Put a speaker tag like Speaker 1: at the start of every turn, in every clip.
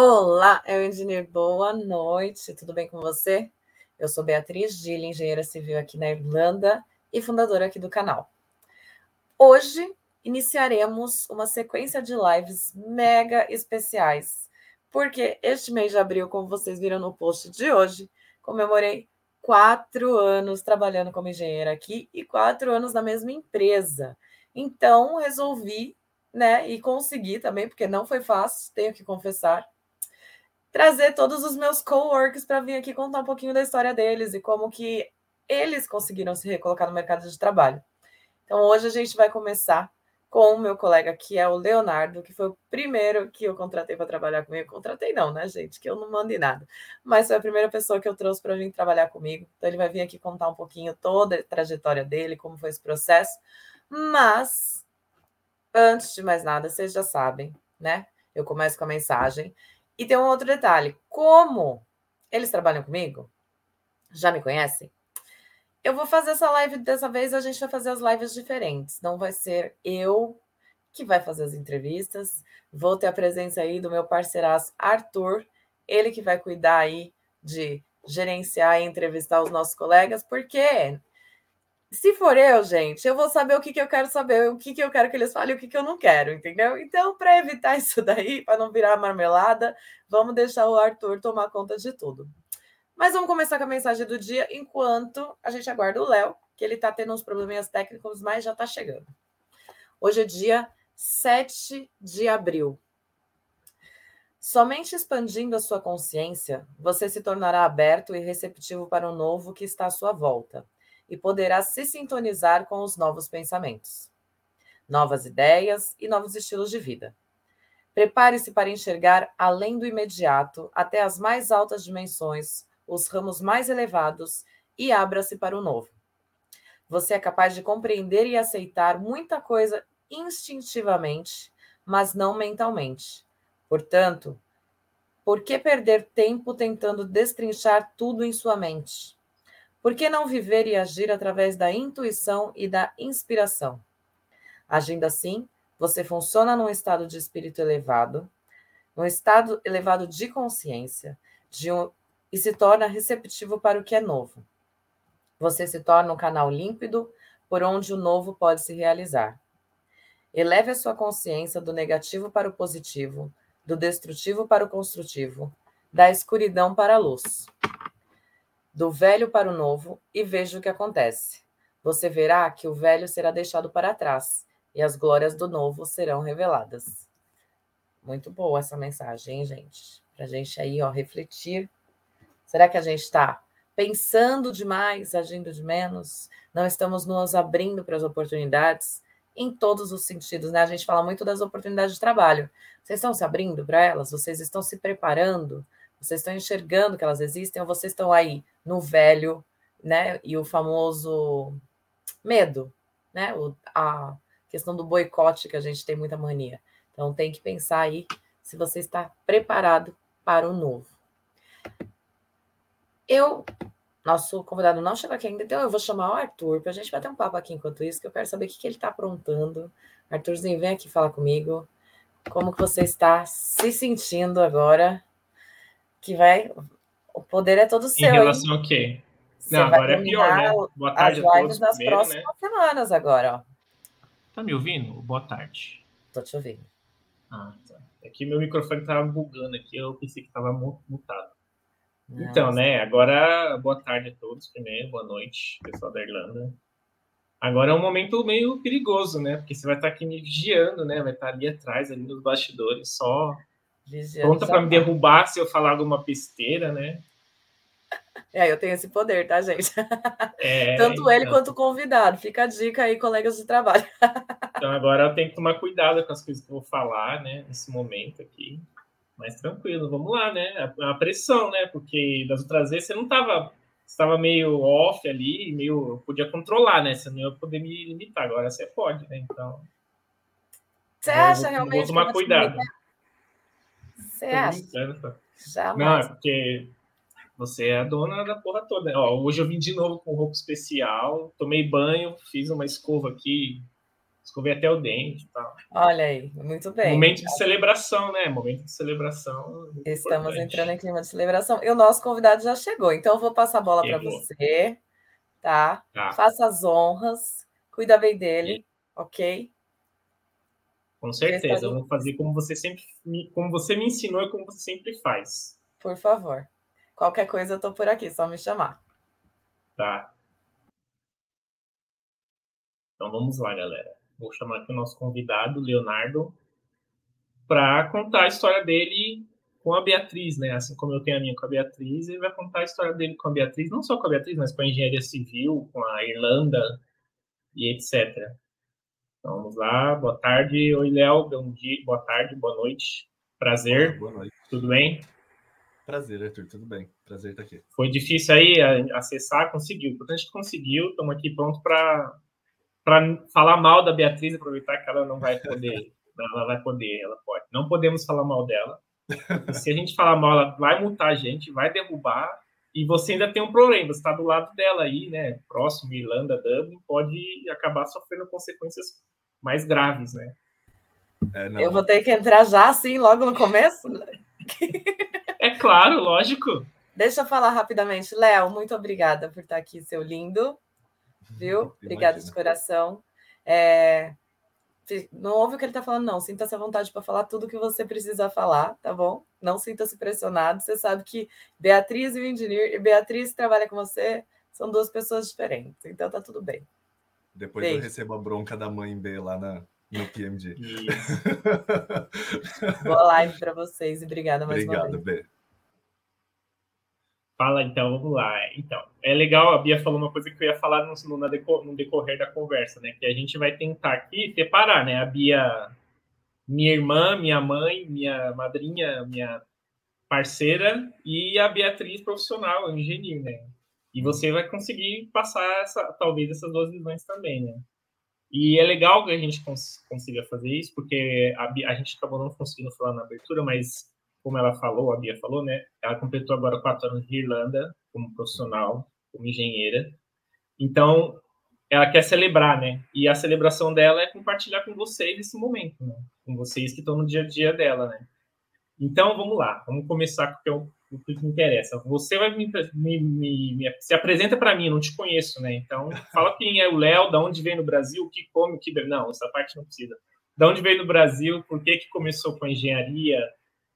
Speaker 1: Olá, eu engenheiro, boa noite, tudo bem com você? Eu sou Beatriz Gille, engenheira civil aqui na Irlanda e fundadora aqui do canal. Hoje iniciaremos uma sequência de lives mega especiais, porque este mês de abril, como vocês viram no post de hoje, comemorei quatro anos trabalhando como engenheira aqui e quatro anos na mesma empresa. Então, resolvi, né, e consegui também, porque não foi fácil, tenho que confessar, trazer todos os meus coworkers para vir aqui contar um pouquinho da história deles e como que eles conseguiram se recolocar no mercado de trabalho. Então hoje a gente vai começar com o meu colega que é o Leonardo, que foi o primeiro que eu contratei para trabalhar comigo. Contratei não, né, gente? Que eu não mandei nada. Mas foi a primeira pessoa que eu trouxe para vir trabalhar comigo. Então ele vai vir aqui contar um pouquinho toda a trajetória dele, como foi esse processo. Mas antes de mais nada, vocês já sabem, né? Eu começo com a mensagem e tem um outro detalhe: como eles trabalham comigo, já me conhecem, eu vou fazer essa live dessa vez. A gente vai fazer as lives diferentes. Não vai ser eu que vai fazer as entrevistas. Vou ter a presença aí do meu parceiraço Arthur, ele que vai cuidar aí de gerenciar e entrevistar os nossos colegas, porque se for eu, gente, eu vou saber o que, que eu quero saber, o que, que eu quero que eles falem o que, que eu não quero, entendeu? Então, para evitar isso daí, para não virar marmelada, vamos deixar o Arthur tomar conta de tudo. Mas vamos começar com a mensagem do dia, enquanto a gente aguarda o Léo, que ele está tendo uns probleminhas técnicos, mas já está chegando. Hoje é dia 7 de abril. Somente expandindo a sua consciência, você se tornará aberto e receptivo para o novo que está à sua volta e poderá se sintonizar com os novos pensamentos, novas ideias e novos estilos de vida. Prepare-se para enxergar além do imediato, até as mais altas dimensões, os ramos mais elevados e abra-se para o novo. Você é capaz de compreender e aceitar muita coisa instintivamente, mas não mentalmente. Portanto, por que perder tempo tentando destrinchar tudo em sua mente? Por que não viver e agir através da intuição e da inspiração? Agindo assim, você funciona num estado de espírito elevado, num estado elevado de consciência, de um, e se torna receptivo para o que é novo. Você se torna um canal límpido por onde o novo pode se realizar. Eleve a sua consciência do negativo para o positivo, do destrutivo para o construtivo, da escuridão para a luz do velho para o novo e veja o que acontece. Você verá que o velho será deixado para trás e as glórias do novo serão reveladas. Muito boa essa mensagem, hein, gente? Para a gente aí, ó, refletir. Será que a gente está pensando demais, agindo de menos? Não estamos nos abrindo para as oportunidades em todos os sentidos, né? A gente fala muito das oportunidades de trabalho. Vocês estão se abrindo para elas? Vocês estão se preparando? Vocês estão enxergando que elas existem ou vocês estão aí no velho, né? E o famoso medo, né? O, a questão do boicote que a gente tem muita mania. Então tem que pensar aí se você está preparado para o novo. Eu, nosso convidado não chegou aqui ainda, então eu vou chamar o Arthur para a gente bater um papo aqui enquanto isso, que eu quero saber o que, que ele está aprontando. Arthurzinho, vem aqui falar comigo. Como que você está se sentindo agora? Que vai o poder é todo seu.
Speaker 2: Em relação ao quê? Você Não, agora é pior, né? Boa tarde
Speaker 1: a todos. nas primeiro, próximas né? semanas agora, ó.
Speaker 2: Tá me ouvindo? Boa tarde.
Speaker 1: Tô te ouvindo.
Speaker 2: Ah, tá. É que meu microfone tava bugando aqui, eu pensei que tava mutado. Não, então, né, agora boa tarde a todos primeiro, boa noite, pessoal da Irlanda. Agora é um momento meio perigoso, né? Porque você vai estar aqui me vigiando, né? Vai estar ali atrás, ali nos bastidores, só Vigiando pronta para me derrubar se eu falar alguma besteira, né?
Speaker 1: É, eu tenho esse poder, tá, gente? É, Tanto ele então. quanto o convidado. Fica a dica aí, colegas de trabalho.
Speaker 2: Então agora eu tenho que tomar cuidado com as coisas que eu vou falar, né? Nesse momento aqui. Mas tranquilo, vamos lá, né? A, a pressão, né? Porque das outras vezes você não estava estava meio off ali, meio podia controlar, né? Você não ia poder me limitar. Agora você pode, né? Então.
Speaker 1: Você acha vou, realmente? Vou
Speaker 2: tomar cuidado.
Speaker 1: Você acha?
Speaker 2: Jamais. Não, é porque você é a dona da porra toda. Ó, hoje eu vim de novo com roupa especial, tomei banho, fiz uma escova aqui escovei até o dente e tal.
Speaker 1: Olha aí, muito bem.
Speaker 2: Momento de celebração, né? Momento de celebração.
Speaker 1: Estamos importante. entrando em clima de celebração. E o nosso convidado já chegou, então eu vou passar a bola para você, tá? tá? Faça as honras, cuida bem dele, ok?
Speaker 2: Com certeza, eu vou fazer como você sempre, como você me ensinou e como você sempre faz.
Speaker 1: Por favor. Qualquer coisa eu tô por aqui, só me chamar.
Speaker 2: Tá. Então vamos lá, galera. Vou chamar aqui o nosso convidado, Leonardo, para contar a história dele com a Beatriz, né? Assim como eu tenho a minha com a Beatriz, ele vai contar a história dele com a Beatriz, não só com a Beatriz, mas com a engenharia civil, com a Irlanda e etc. Vamos lá. Boa tarde. Oi, Léo. Bom dia. Boa tarde, boa noite. Prazer.
Speaker 3: Boa noite.
Speaker 2: Tudo bem?
Speaker 3: Prazer, Arthur. Tudo bem. Prazer estar aqui.
Speaker 2: Foi difícil aí acessar, conseguiu. Portanto, a gente conseguiu. Estamos aqui prontos para para falar mal da Beatriz, aproveitar que ela não vai poder, ela vai poder, ela pode. Não podemos falar mal dela. Se a gente falar mal, ela vai multar a gente, vai derrubar, e você ainda tem um problema, você está do lado dela aí, né? Próximo, Irlanda, Dublin, pode acabar sofrendo consequências mais graves, né?
Speaker 1: É, Eu vou ter que entrar já assim, logo no começo?
Speaker 2: é claro, lógico.
Speaker 1: Deixa eu falar rapidamente. Léo, muito obrigada por estar aqui, seu lindo viu? Obrigada de coração. É, não ouve o que ele está falando, não. Sinta-se à vontade para falar tudo o que você precisa falar, tá bom? Não sinta-se pressionado. Você sabe que Beatriz e o engineer, e Beatriz que trabalha com você são duas pessoas diferentes, então tá tudo bem.
Speaker 3: Depois Beijo. eu recebo a bronca da mãe B lá na, no PMG.
Speaker 1: Boa live para vocês e obrigada mais
Speaker 3: Obrigado,
Speaker 1: uma vez.
Speaker 3: B.
Speaker 2: Fala então, vamos lá. Então, é legal, a Bia falou uma coisa que eu ia falar no, no, no decorrer da conversa, né? Que a gente vai tentar aqui separar, né? A Bia, minha irmã, minha mãe, minha madrinha, minha parceira e a Beatriz profissional, engenheiro, né? E você vai conseguir passar essa, talvez essas duas visões também, né? E é legal que a gente cons consiga fazer isso, porque a, a gente acabou não conseguindo falar na abertura, mas como ela falou, a Bia falou, né? Ela completou agora quatro anos de Irlanda como profissional, como engenheira. Então, ela quer celebrar, né? E a celebração dela é compartilhar com vocês esse momento, né? Com vocês que estão no dia a dia dela, né? Então, vamos lá. Vamos começar com o que, me interessa. Você vai me, me, me, me se apresenta para mim, eu não te conheço, né? Então, fala quem é o Léo, da onde vem no Brasil, o que come, o que bebe. Não, essa parte não precisa. Da onde veio no Brasil, por que, que começou com engenharia,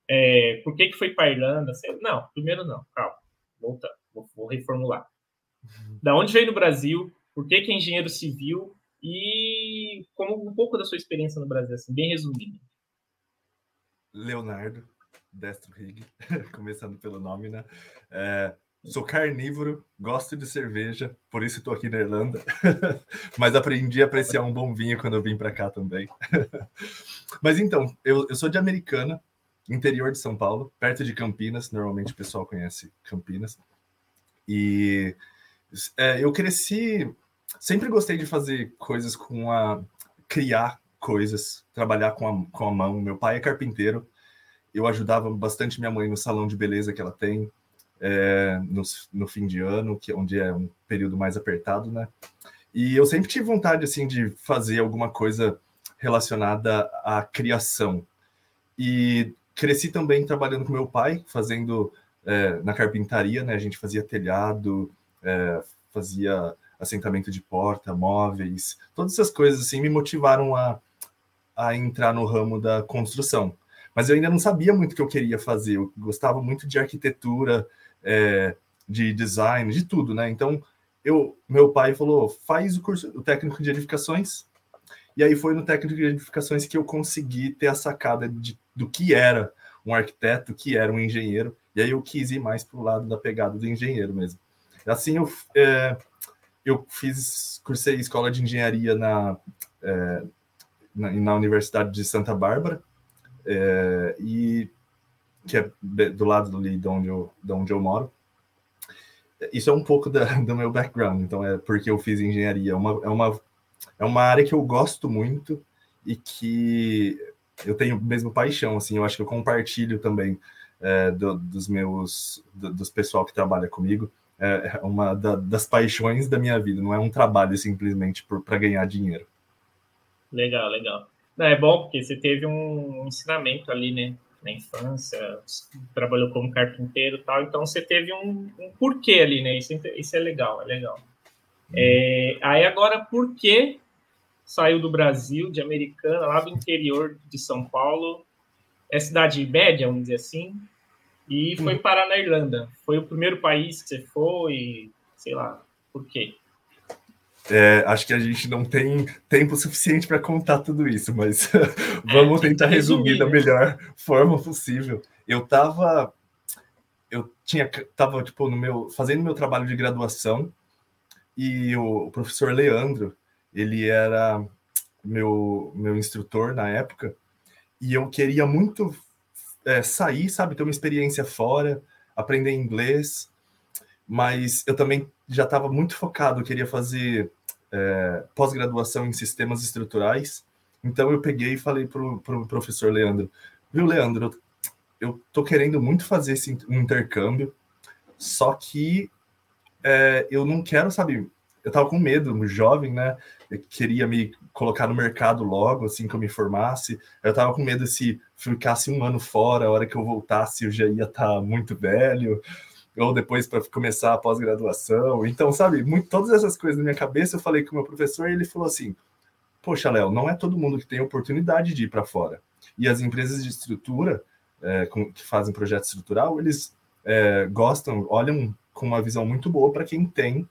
Speaker 2: é, por que, que foi para a Irlanda? Não, primeiro não, calma, voltando, vou, vou, reformular. Da onde veio no Brasil? Por que, que é engenheiro civil? E como um pouco da sua experiência no Brasil, assim, bem resumido.
Speaker 3: Leonardo Destro Rig, começando pelo nome, né? É, sou carnívoro, gosto de cerveja, por isso estou aqui na Irlanda. Mas aprendi a apreciar um bom vinho quando eu vim para cá também. Mas então, eu, eu sou de Americana, interior de São Paulo, perto de Campinas. Normalmente o pessoal conhece Campinas. E é, eu cresci, sempre gostei de fazer coisas com a. criar coisas, trabalhar com a, com a mão. Meu pai é carpinteiro, eu ajudava bastante minha mãe no salão de beleza que ela tem. É, no, no fim de ano, que onde é um período mais apertado, né? E eu sempre tive vontade assim de fazer alguma coisa relacionada à criação. E cresci também trabalhando com meu pai, fazendo é, na carpintaria, né? A gente fazia telhado, é, fazia assentamento de porta, móveis, todas essas coisas assim me motivaram a, a entrar no ramo da construção. Mas eu ainda não sabia muito o que eu queria fazer. Eu gostava muito de arquitetura, é, de design, de tudo, né? Então, eu, meu pai falou: faz o curso, o técnico de edificações. E aí foi no técnico de edificações que eu consegui ter a sacada de do que era um arquiteto, que era um engenheiro, e aí eu quis ir mais para o lado da pegada do engenheiro mesmo. Assim, eu, é, eu fiz, cursei escola de engenharia na, é, na, na, Universidade de Santa Bárbara, é, e que é do lado ali de onde eu, de onde eu moro. Isso é um pouco da, do meu background, então é porque eu fiz engenharia. É uma, é, uma, é uma área que eu gosto muito e que eu tenho mesmo paixão, assim, eu acho que eu compartilho também é, do, dos meus, do, dos pessoal que trabalha comigo, é, é uma da, das paixões da minha vida, não é um trabalho simplesmente para ganhar dinheiro.
Speaker 2: Legal, legal. Não, é bom porque você teve um ensinamento ali, né? Na infância, trabalhou como carpinteiro e tal, então você teve um, um porquê ali, né? Isso, é isso é legal, é legal. É, aí agora, por que saiu do Brasil, de Americana, lá do interior de São Paulo, é cidade média, vamos dizer assim, e foi parar na Irlanda. Foi o primeiro país que você foi, sei lá, por quê?
Speaker 3: É, acho que a gente não tem tempo suficiente para contar tudo isso, mas vamos é, tentar resumir, resumir da né? melhor forma possível. Eu estava eu tinha tava tipo no meu fazendo meu trabalho de graduação e o, o professor Leandro, ele era meu meu instrutor na época e eu queria muito é, sair, sabe, ter uma experiência fora, aprender inglês, mas eu também já estava muito focado, eu queria fazer é, pós-graduação em sistemas estruturais. Então eu peguei e falei para o pro professor Leandro, viu, Leandro, eu tô querendo muito fazer esse intercâmbio, só que é, eu não quero, sabe, eu tava com medo, jovem, né? Eu queria me colocar no mercado logo, assim que eu me formasse. Eu tava com medo se ficasse um ano fora, a hora que eu voltasse eu já ia estar tá muito velho ou depois para começar a pós-graduação. Então, sabe, muito, todas essas coisas na minha cabeça, eu falei com o meu professor e ele falou assim: Poxa, Léo, não é todo mundo que tem oportunidade de ir para fora. E as empresas de estrutura, é, que fazem projeto estrutural, eles é, gostam, olham com uma visão muito boa para quem tem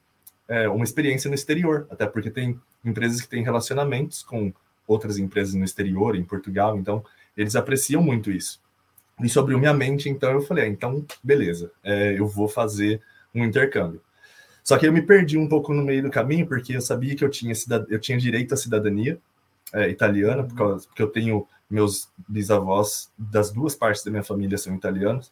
Speaker 3: é, uma experiência no exterior, até porque tem empresas que têm relacionamentos com outras empresas no exterior, em Portugal, então eles apreciam muito isso isso abriu minha mente, então eu falei, ah, então beleza, é, eu vou fazer um intercâmbio. Só que eu me perdi um pouco no meio do caminho, porque eu sabia que eu tinha, cidad... eu tinha direito à cidadania é, italiana, por causa... porque eu tenho meus bisavós das duas partes da minha família são italianos.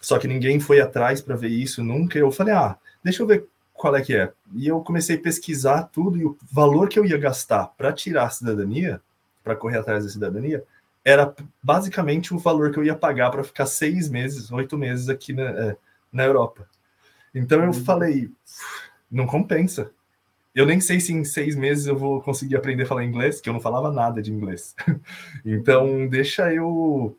Speaker 3: Só que ninguém foi atrás para ver isso nunca. Eu falei, ah, deixa eu ver qual é que é. E eu comecei a pesquisar tudo e o valor que eu ia gastar para tirar a cidadania, para correr atrás da cidadania, era basicamente o valor que eu ia pagar para ficar seis meses, oito meses aqui na, é, na Europa. Então eu uhum. falei, não compensa. Eu nem sei se em seis meses eu vou conseguir aprender a falar inglês, que eu não falava nada de inglês. então deixa eu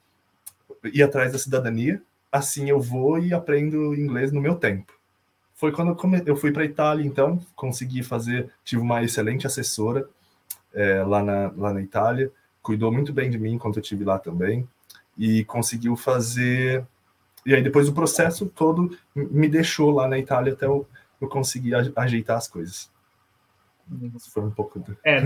Speaker 3: ir atrás da cidadania, assim eu vou e aprendo inglês no meu tempo. Foi quando eu, come... eu fui para Itália, então consegui fazer, tive uma excelente assessora é, lá, na, lá na Itália cuidou muito bem de mim enquanto eu tive lá também e conseguiu fazer. E aí depois o processo todo me deixou lá na Itália até eu, eu conseguir ajeitar as coisas.
Speaker 2: Isso foi um pouco. Do... É,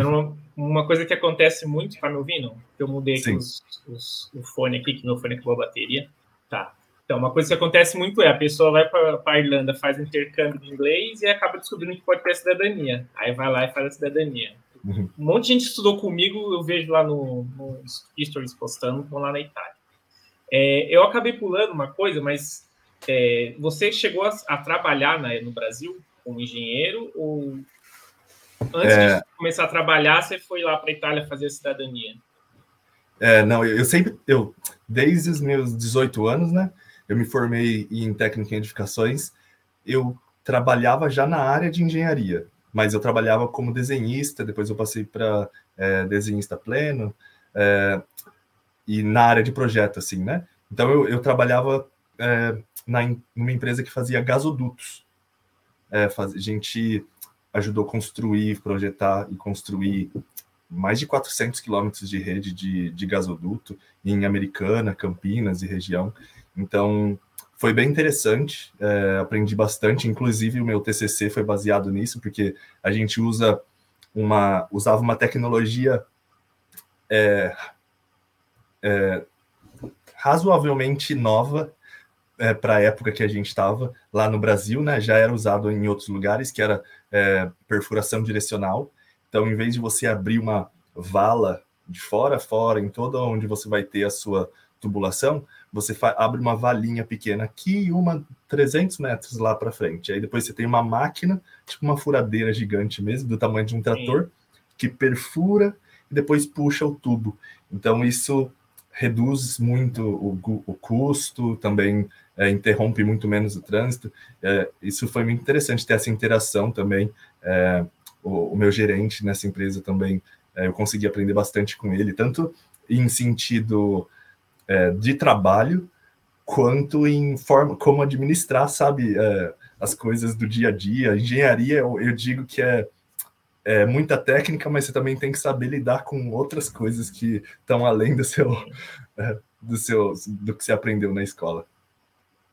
Speaker 2: uma coisa que acontece muito, tá me ouvindo? Eu mudei os, os, o fone aqui, que meu fone acabou a bateria. Tá. Então, uma coisa que acontece muito é a pessoa vai para a Irlanda, faz um intercâmbio de inglês e acaba descobrindo que pode ter cidadania. Aí vai lá e faz a cidadania. Uhum. Um monte de gente estudou comigo, eu vejo lá no, no Stories postando, estão lá na Itália. É, eu acabei pulando uma coisa, mas é, você chegou a, a trabalhar na, no Brasil como engenheiro ou antes é... de começar a trabalhar você foi lá para a Itália fazer a cidadania?
Speaker 3: É, não, eu, eu sempre, eu desde os meus 18 anos, né, eu me formei em técnica em edificações, eu trabalhava já na área de engenharia mas eu trabalhava como desenhista, depois eu passei para é, desenhista pleno, é, e na área de projeto, assim, né? Então eu, eu trabalhava é, na, numa empresa que fazia gasodutos. É, faz, a gente ajudou a construir, projetar e construir mais de 400 quilômetros de rede de, de gasoduto em Americana, Campinas e região. Então, foi bem interessante, é, aprendi bastante, inclusive o meu TCC foi baseado nisso, porque a gente usa uma, usava uma tecnologia é, é, razoavelmente nova é, para a época que a gente estava lá no Brasil, né? Já era usado em outros lugares, que era é, perfuração direcional. Então, em vez de você abrir uma vala de fora a fora, em toda onde você vai ter a sua tubulação, você abre uma valinha pequena aqui e uma 300 metros lá para frente. Aí depois você tem uma máquina, tipo uma furadeira gigante mesmo, do tamanho de um trator, Sim. que perfura e depois puxa o tubo. Então isso reduz muito o, o custo, também é, interrompe muito menos o trânsito. É, isso foi muito interessante ter essa interação também. É, o, o, meu gerente nessa empresa também É, eu consegui aprender bastante com ele, tanto em sentido é, de trabalho, quanto em forma como administrar, sabe, é, as coisas do dia a dia. Engenharia, eu, eu digo que é, é, muita técnica, mas você também tem que saber lidar com outras coisas que estão além do seu, é, do seu, do que você aprendeu na escola.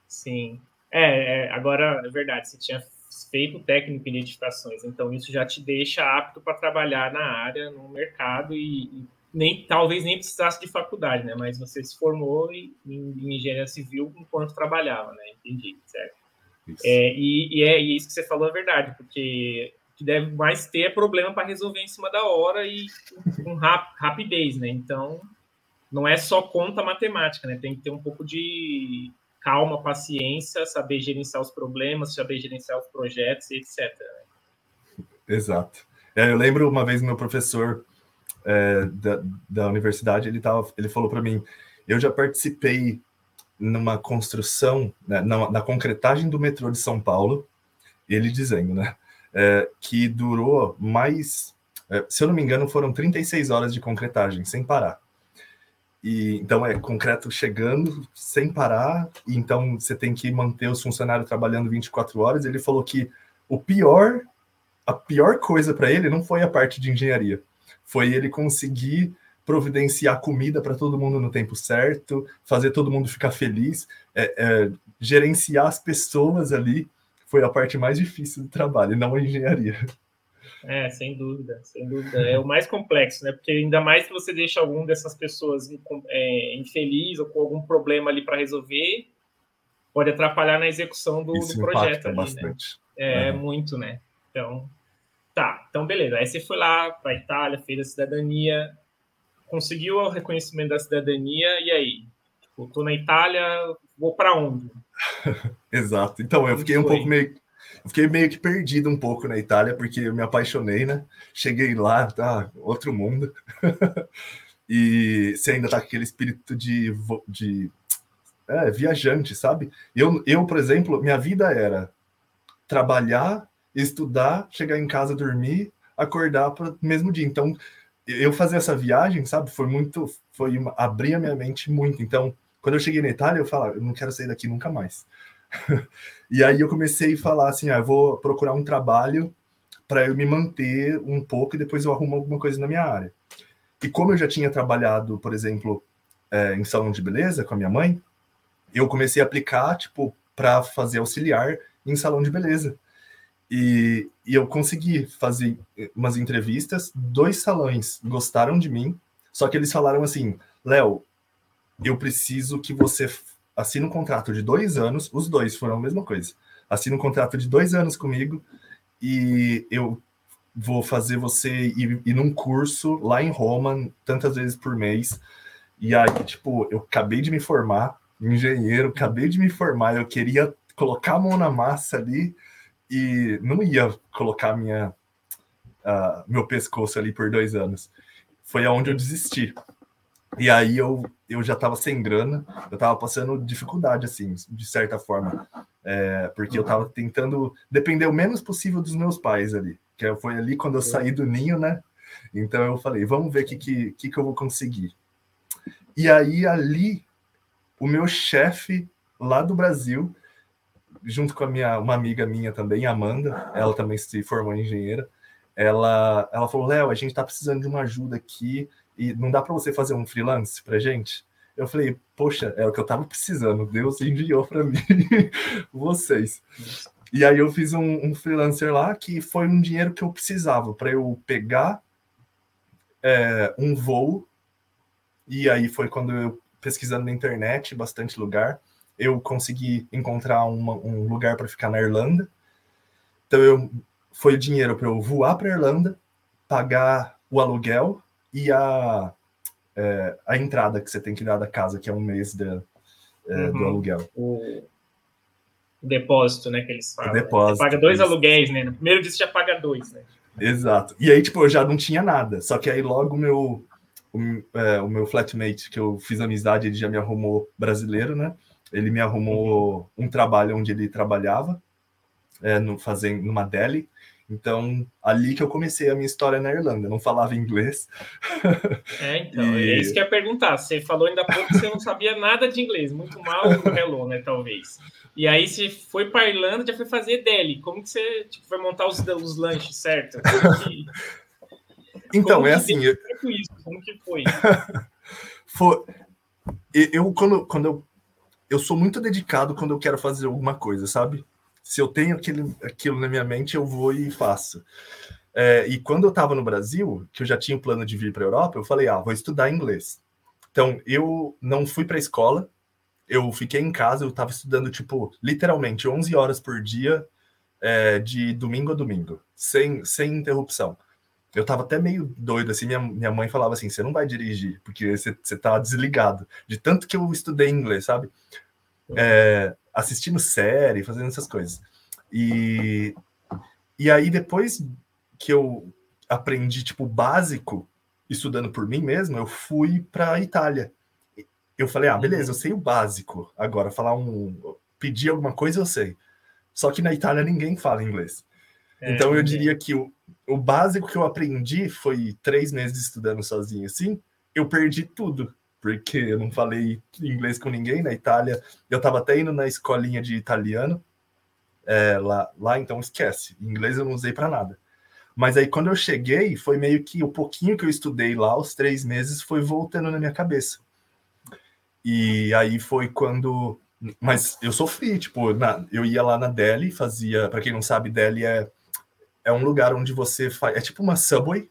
Speaker 2: Sim. É, é, agora, é verdade, você tinha feito técnico em edificações, então isso já te deixa apto para trabalhar na área, no mercado e, e, nem talvez nem precisasse de faculdade, né? Mas você se formou em, em engenharia civil enquanto trabalhava, né? Entendi, certo? É, e, e, é e isso que você falou é verdade, porque o que deve mais ter é problema para resolver em cima da hora e com rap, rapidez, né? Então, não é só conta matemática, né? Tem que ter um pouco de calma, paciência, saber gerenciar os problemas, saber gerenciar os projetos, etc.
Speaker 3: Exato. É, eu lembro uma vez meu professor é, da, da universidade, ele, tava, ele falou para mim, eu já participei numa construção, né, na, na, concretagem do metrô de São Paulo, ele dizendo, né, é, que durou mais, é, se eu não me engano, foram 36 horas de concretagem, sem parar. E, então é concreto chegando sem parar, e então você tem que manter os funcionários trabalhando 24 horas. Ele falou que o pior, a pior coisa para ele não foi a parte de engenharia, foi ele conseguir providenciar comida para todo mundo no tempo certo, fazer todo mundo ficar feliz, é, é, gerenciar as pessoas ali foi a parte mais difícil do trabalho, não a engenharia.
Speaker 2: É, sem dúvida, sem dúvida. É o mais complexo, né? Porque ainda mais que você deixa algum dessas pessoas é, infeliz ou com algum problema ali para resolver, pode atrapalhar na execução do, do projeto ali, né? bastante. né? É, uhum. muito, né? Então, tá. Então, beleza. Aí você foi lá para a Itália, fez a cidadania, conseguiu o reconhecimento da cidadania, e aí? Tipo, tô na Itália, vou para onde?
Speaker 3: Exato. Então, eu fiquei um pouco meio eu fiquei meio que perdido um pouco na Itália, porque eu me apaixonei, né? Cheguei lá, tá, outro mundo. e você ainda tá com aquele espírito de, de é, viajante, sabe? Eu, eu, por exemplo, minha vida era trabalhar, estudar, chegar em casa, dormir, acordar para o mesmo dia. Então, eu fazer essa viagem, sabe, foi muito, foi uma, abrir a minha mente muito. Então, quando eu cheguei na Itália, eu falava, eu não quero sair daqui nunca mais. e aí eu comecei a falar assim, ah, vou procurar um trabalho para eu me manter um pouco e depois eu arrumo alguma coisa na minha área. E como eu já tinha trabalhado, por exemplo, é, em salão de beleza com a minha mãe, eu comecei a aplicar, tipo, para fazer auxiliar em salão de beleza. E, e, eu consegui fazer umas entrevistas, dois salões gostaram de mim, só que eles falaram assim, Léo, eu preciso que você assina um contrato de dois anos, os dois foram a mesma coisa. Assina um contrato de dois anos comigo e eu vou fazer você ir, ir num curso lá em Roma, tantas vezes por mês. E aí, tipo, eu acabei de me formar, engenheiro, acabei de me formar, eu queria colocar a mão na massa ali e não ia colocar minha, uh, meu pescoço ali por dois anos. Foi aonde eu desisti. E aí eu, eu já estava sem grana, eu estava passando dificuldade, assim, de certa forma. É, porque eu estava tentando depender o menos possível dos meus pais ali. Que foi ali quando eu saí do ninho, né? Então eu falei, vamos ver o que, que, que, que eu vou conseguir. E aí ali, o meu chefe lá do Brasil, junto com a minha, uma amiga minha também, Amanda, ela também se formou em engenheira, ela, ela falou, Léo, a gente está precisando de uma ajuda aqui e não dá para você fazer um freelance para gente? Eu falei, poxa, é o que eu tava precisando, Deus enviou para mim vocês. E aí eu fiz um, um, freelancer lá que foi um dinheiro que eu precisava para eu pegar é, um voo. E aí foi quando eu pesquisando na internet, bastante lugar, eu consegui encontrar uma, um lugar para ficar na Irlanda. Então eu foi dinheiro para eu voar para Irlanda, pagar o aluguel e a, é, a entrada que você tem que dar da casa, que é um mês de, é, uhum. do aluguel.
Speaker 2: O depósito, né, que eles falam.
Speaker 3: O depósito.
Speaker 2: Você paga dois aluguéis, né? No primeiro dia você já paga dois, né?
Speaker 3: Exato. E aí, tipo, eu já não tinha nada. Só que aí logo o meu, o, é, o meu flatmate, que eu fiz amizade, ele já me arrumou brasileiro, né? Ele me arrumou um trabalho onde ele trabalhava, é, no, fazendo, numa deli. Então, ali que eu comecei a minha história na Irlanda. Eu não falava inglês.
Speaker 2: É, então, e... é isso que eu ia perguntar. Você falou ainda há pouco que você não sabia nada de inglês, muito mal no Hello, né, talvez. E aí você foi para Irlanda, já foi fazer deli. Como que você tipo, foi montar os, os lanches, certo? Que...
Speaker 3: Então, Como é assim. Eu...
Speaker 2: Isso? Como que foi?
Speaker 3: foi... Eu, quando, quando eu, eu sou muito dedicado quando eu quero fazer alguma coisa, sabe? Se eu tenho aquele, aquilo na minha mente, eu vou e faço. É, e quando eu estava no Brasil, que eu já tinha o plano de vir para a Europa, eu falei, ah, vou estudar inglês. Então, eu não fui para a escola, eu fiquei em casa, eu estava estudando, tipo, literalmente 11 horas por dia, é, de domingo a domingo, sem, sem interrupção. Eu estava até meio doido, assim, minha, minha mãe falava assim, você não vai dirigir, porque você, você tá desligado. De tanto que eu estudei inglês, sabe? É, assistindo série, fazendo essas coisas. E, e aí, depois que eu aprendi, tipo, básico, estudando por mim mesmo, eu fui para a Itália. Eu falei, ah, beleza, eu sei o básico. Agora, falar um. pedir alguma coisa eu sei. Só que na Itália ninguém fala inglês. É, então eu diria que o, o básico que eu aprendi foi três meses estudando sozinho, assim. Eu perdi tudo porque eu não falei inglês com ninguém na Itália. Eu estava até indo na escolinha de italiano é, lá, lá, então esquece. Inglês eu não usei para nada. Mas aí quando eu cheguei, foi meio que o pouquinho que eu estudei lá, os três meses, foi voltando na minha cabeça. E aí foi quando. Mas eu sofri, tipo, na... eu ia lá na Delhi, fazia. Para quem não sabe, Delhi é, é um lugar onde você faz. É tipo uma subway,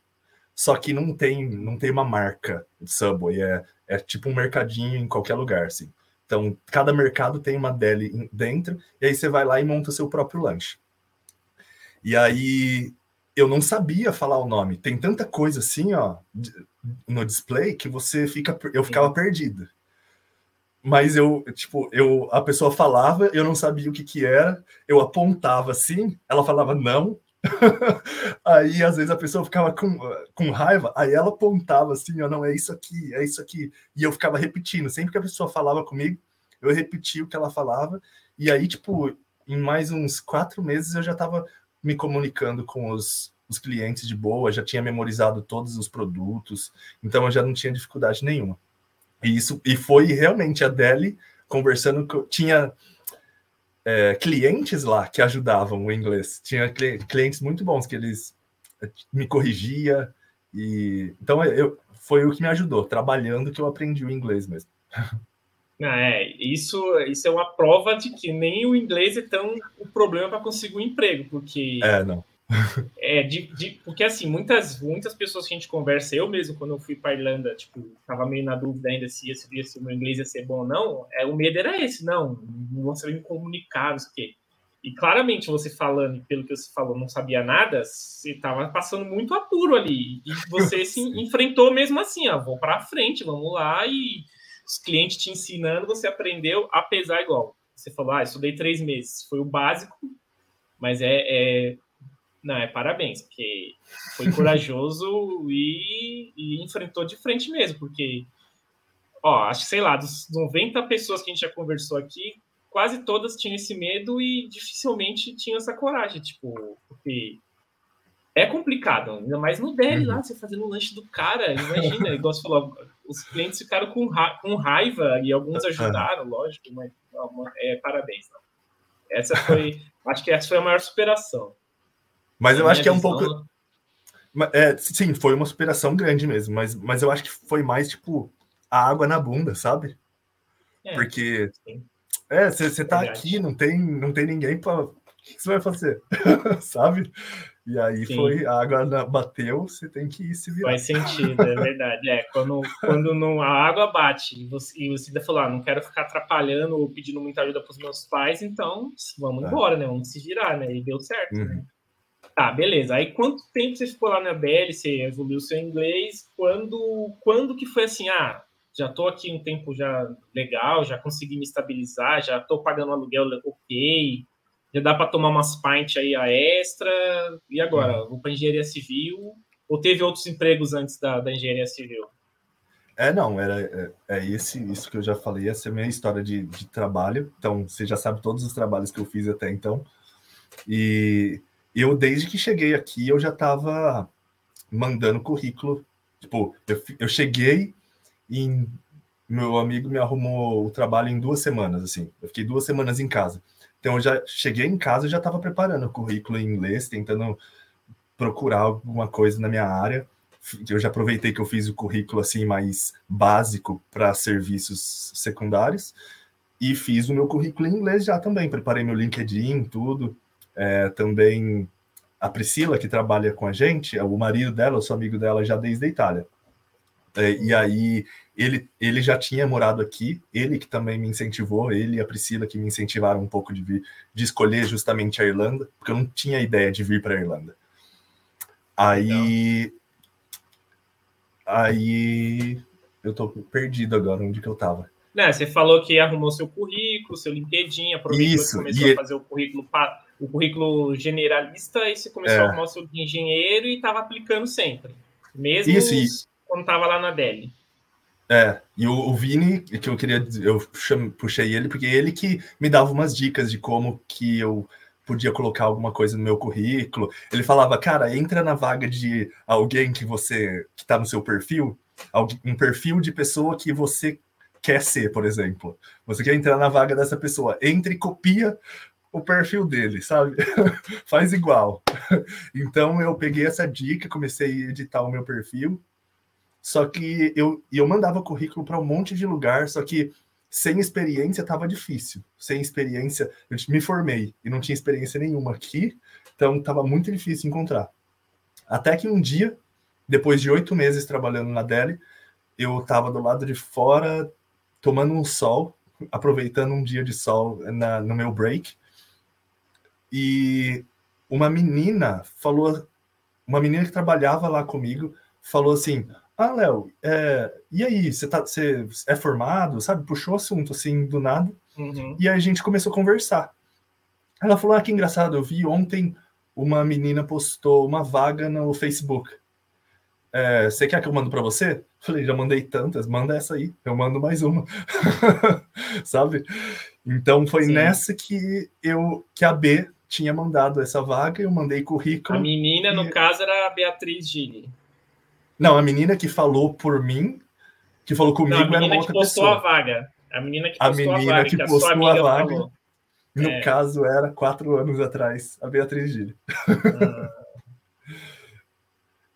Speaker 3: só que não tem, não tem uma marca de Subway, é, é tipo um mercadinho em qualquer lugar, assim. Então, cada mercado tem uma deli dentro, e aí você vai lá e monta o seu próprio lanche. E aí, eu não sabia falar o nome. Tem tanta coisa assim, ó, no display, que você fica... Eu ficava perdido. Mas eu, tipo, eu, a pessoa falava, eu não sabia o que que era, eu apontava assim, ela falava não, aí às vezes a pessoa ficava com, com raiva, aí ela apontava assim, ó, não, é isso aqui, é isso aqui. E eu ficava repetindo, sempre que a pessoa falava comigo, eu repetia o que ela falava, e aí, tipo, em mais uns quatro meses eu já estava me comunicando com os, os clientes de boa, já tinha memorizado todos os produtos, então eu já não tinha dificuldade nenhuma. E isso e foi realmente a Deli conversando tinha é, clientes lá que ajudavam o inglês. Tinha clientes muito bons que eles é, me corrigia e então eu foi o que me ajudou trabalhando que eu aprendi o inglês mesmo.
Speaker 2: É, isso, isso é uma prova de que nem o inglês é tão o problema para conseguir um emprego, porque
Speaker 3: é, não.
Speaker 2: É, de, de, porque assim, muitas, muitas pessoas que a gente conversa, eu mesmo, quando eu fui para Irlanda, tipo, tava meio na dúvida ainda se, se, se o meu inglês ia ser bom ou não, é, o medo era esse, não, não vou saber me comunicar, não sei o quê. E claramente você falando, pelo que você falou, não sabia nada, você tava passando muito apuro ali. E você se enfrentou mesmo assim, ó, vou para frente, vamos lá, e os clientes te ensinando, você aprendeu, apesar igual. Você falou, ah, estudei três meses, foi o básico, mas é, é não, é parabéns, porque foi corajoso e, e, enfrentou de frente mesmo, porque, ó, acho que, sei lá, dos 90 pessoas que a gente já conversou aqui, quase todas tinham esse medo e dificilmente tinham essa coragem, tipo, porque é complicado, ainda mais no deli lá, uhum. você fazendo o lanche do cara, imagina, igual você falou, os clientes ficaram com, ra com raiva e alguns ajudaram, lógico, mas não, é, parabéns. Não. Essa foi, acho que essa foi a maior superação.
Speaker 3: Mas eu acho que é um pouco. É, sim, foi uma superação grande mesmo, mas, mas eu acho que foi mais tipo a água na bunda, sabe? É, Porque sim. é, você tá aqui, não tem, não tem ninguém para. O que você vai fazer? sabe? E aí sim. foi, a água bateu, você tem que ir se virar.
Speaker 2: Faz sentido, é verdade. É, quando, quando não, a água bate e você, e você falou, ah, não quero ficar atrapalhando ou pedindo muita ajuda para os meus pais, então vamos é. embora, né? Vamos se virar, né? E deu certo, né? uhum. né? Tá, beleza. Aí quanto tempo você ficou lá na BL, você evoluiu seu inglês? Quando, quando que foi assim, ah, já tô aqui um tempo já legal, já consegui me estabilizar, já tô pagando aluguel ok, já dá para tomar umas pints aí a extra, e agora? Uhum. Vou para engenharia civil? Ou teve outros empregos antes da, da engenharia civil?
Speaker 3: É, não, era, é, é, esse, isso que eu já falei, essa é a minha história de, de trabalho. Então, você já sabe todos os trabalhos que eu fiz até então. E eu desde que cheguei aqui eu já estava mandando currículo. Tipo, eu, eu cheguei e meu amigo me arrumou o trabalho em duas semanas, assim. Eu fiquei duas semanas em casa. Então eu já cheguei em casa e já estava preparando o currículo em inglês, tentando procurar alguma coisa na minha área. Eu já aproveitei que eu fiz o currículo assim mais básico para serviços secundários e fiz o meu currículo em inglês já também. Preparei meu LinkedIn, tudo. É, também a Priscila, que trabalha com a gente, o marido dela, eu sou amigo dela já desde a Itália. É, e aí ele, ele já tinha morado aqui, ele que também me incentivou, ele e a Priscila que me incentivaram um pouco de vir, de escolher justamente a Irlanda, porque eu não tinha ideia de vir para a Irlanda. Aí. Aí. Eu tô perdido agora onde que eu tava.
Speaker 2: Não, você falou que arrumou seu currículo, seu LinkedIn, aproveitou Isso, começou e... a fazer o currículo, o currículo generalista e você começou é. a arrumar o seu engenheiro e estava aplicando sempre. Mesmo Isso, e... quando estava lá na Deli.
Speaker 3: É, e o, o, Vini, que eu queria eu puxei ele, porque ele que me dava umas dicas de como que eu podia colocar alguma coisa no meu currículo. Ele falava, cara, entra na vaga de alguém que você que está no seu perfil, um perfil de pessoa que você quer ser, por exemplo. Você quer entrar na vaga dessa pessoa, entre e copia o perfil dele, sabe? Faz igual. Então eu peguei essa dica, comecei a editar o meu perfil. Só que eu, eu mandava currículo para um monte de lugar, só que sem experiência estava difícil. Sem experiência, eu me formei e não tinha experiência nenhuma aqui, então estava muito difícil encontrar. Até que um dia, depois de oito meses trabalhando na Deli, eu estava do lado de fora, tomando um sol, aproveitando um dia de sol na, no meu break, e uma menina falou, uma menina que trabalhava lá comigo, falou assim: ah, Léo, é, e aí, você, tá, você é formado, sabe? Puxou o assunto assim do nada. Uhum. E aí a gente começou a conversar. Ela falou: Ah, que engraçado, eu vi ontem uma menina postou uma vaga no Facebook. É, você quer que eu mando para você? Falei, já mandei tantas, manda essa aí, eu mando mais uma. sabe? Então foi Sim. nessa que eu que a B tinha mandado essa vaga, eu mandei currículo.
Speaker 2: A menina, e... no caso, era a Beatriz Gini.
Speaker 3: Não, a menina que falou por mim, que falou comigo, Não,
Speaker 2: era uma
Speaker 3: outra
Speaker 2: pessoa. A vaga. A menina que postou a, menina a vaga. Que postou a, a vaga. Falou.
Speaker 3: No é. caso, era quatro anos atrás, a Beatriz Gili. Ah.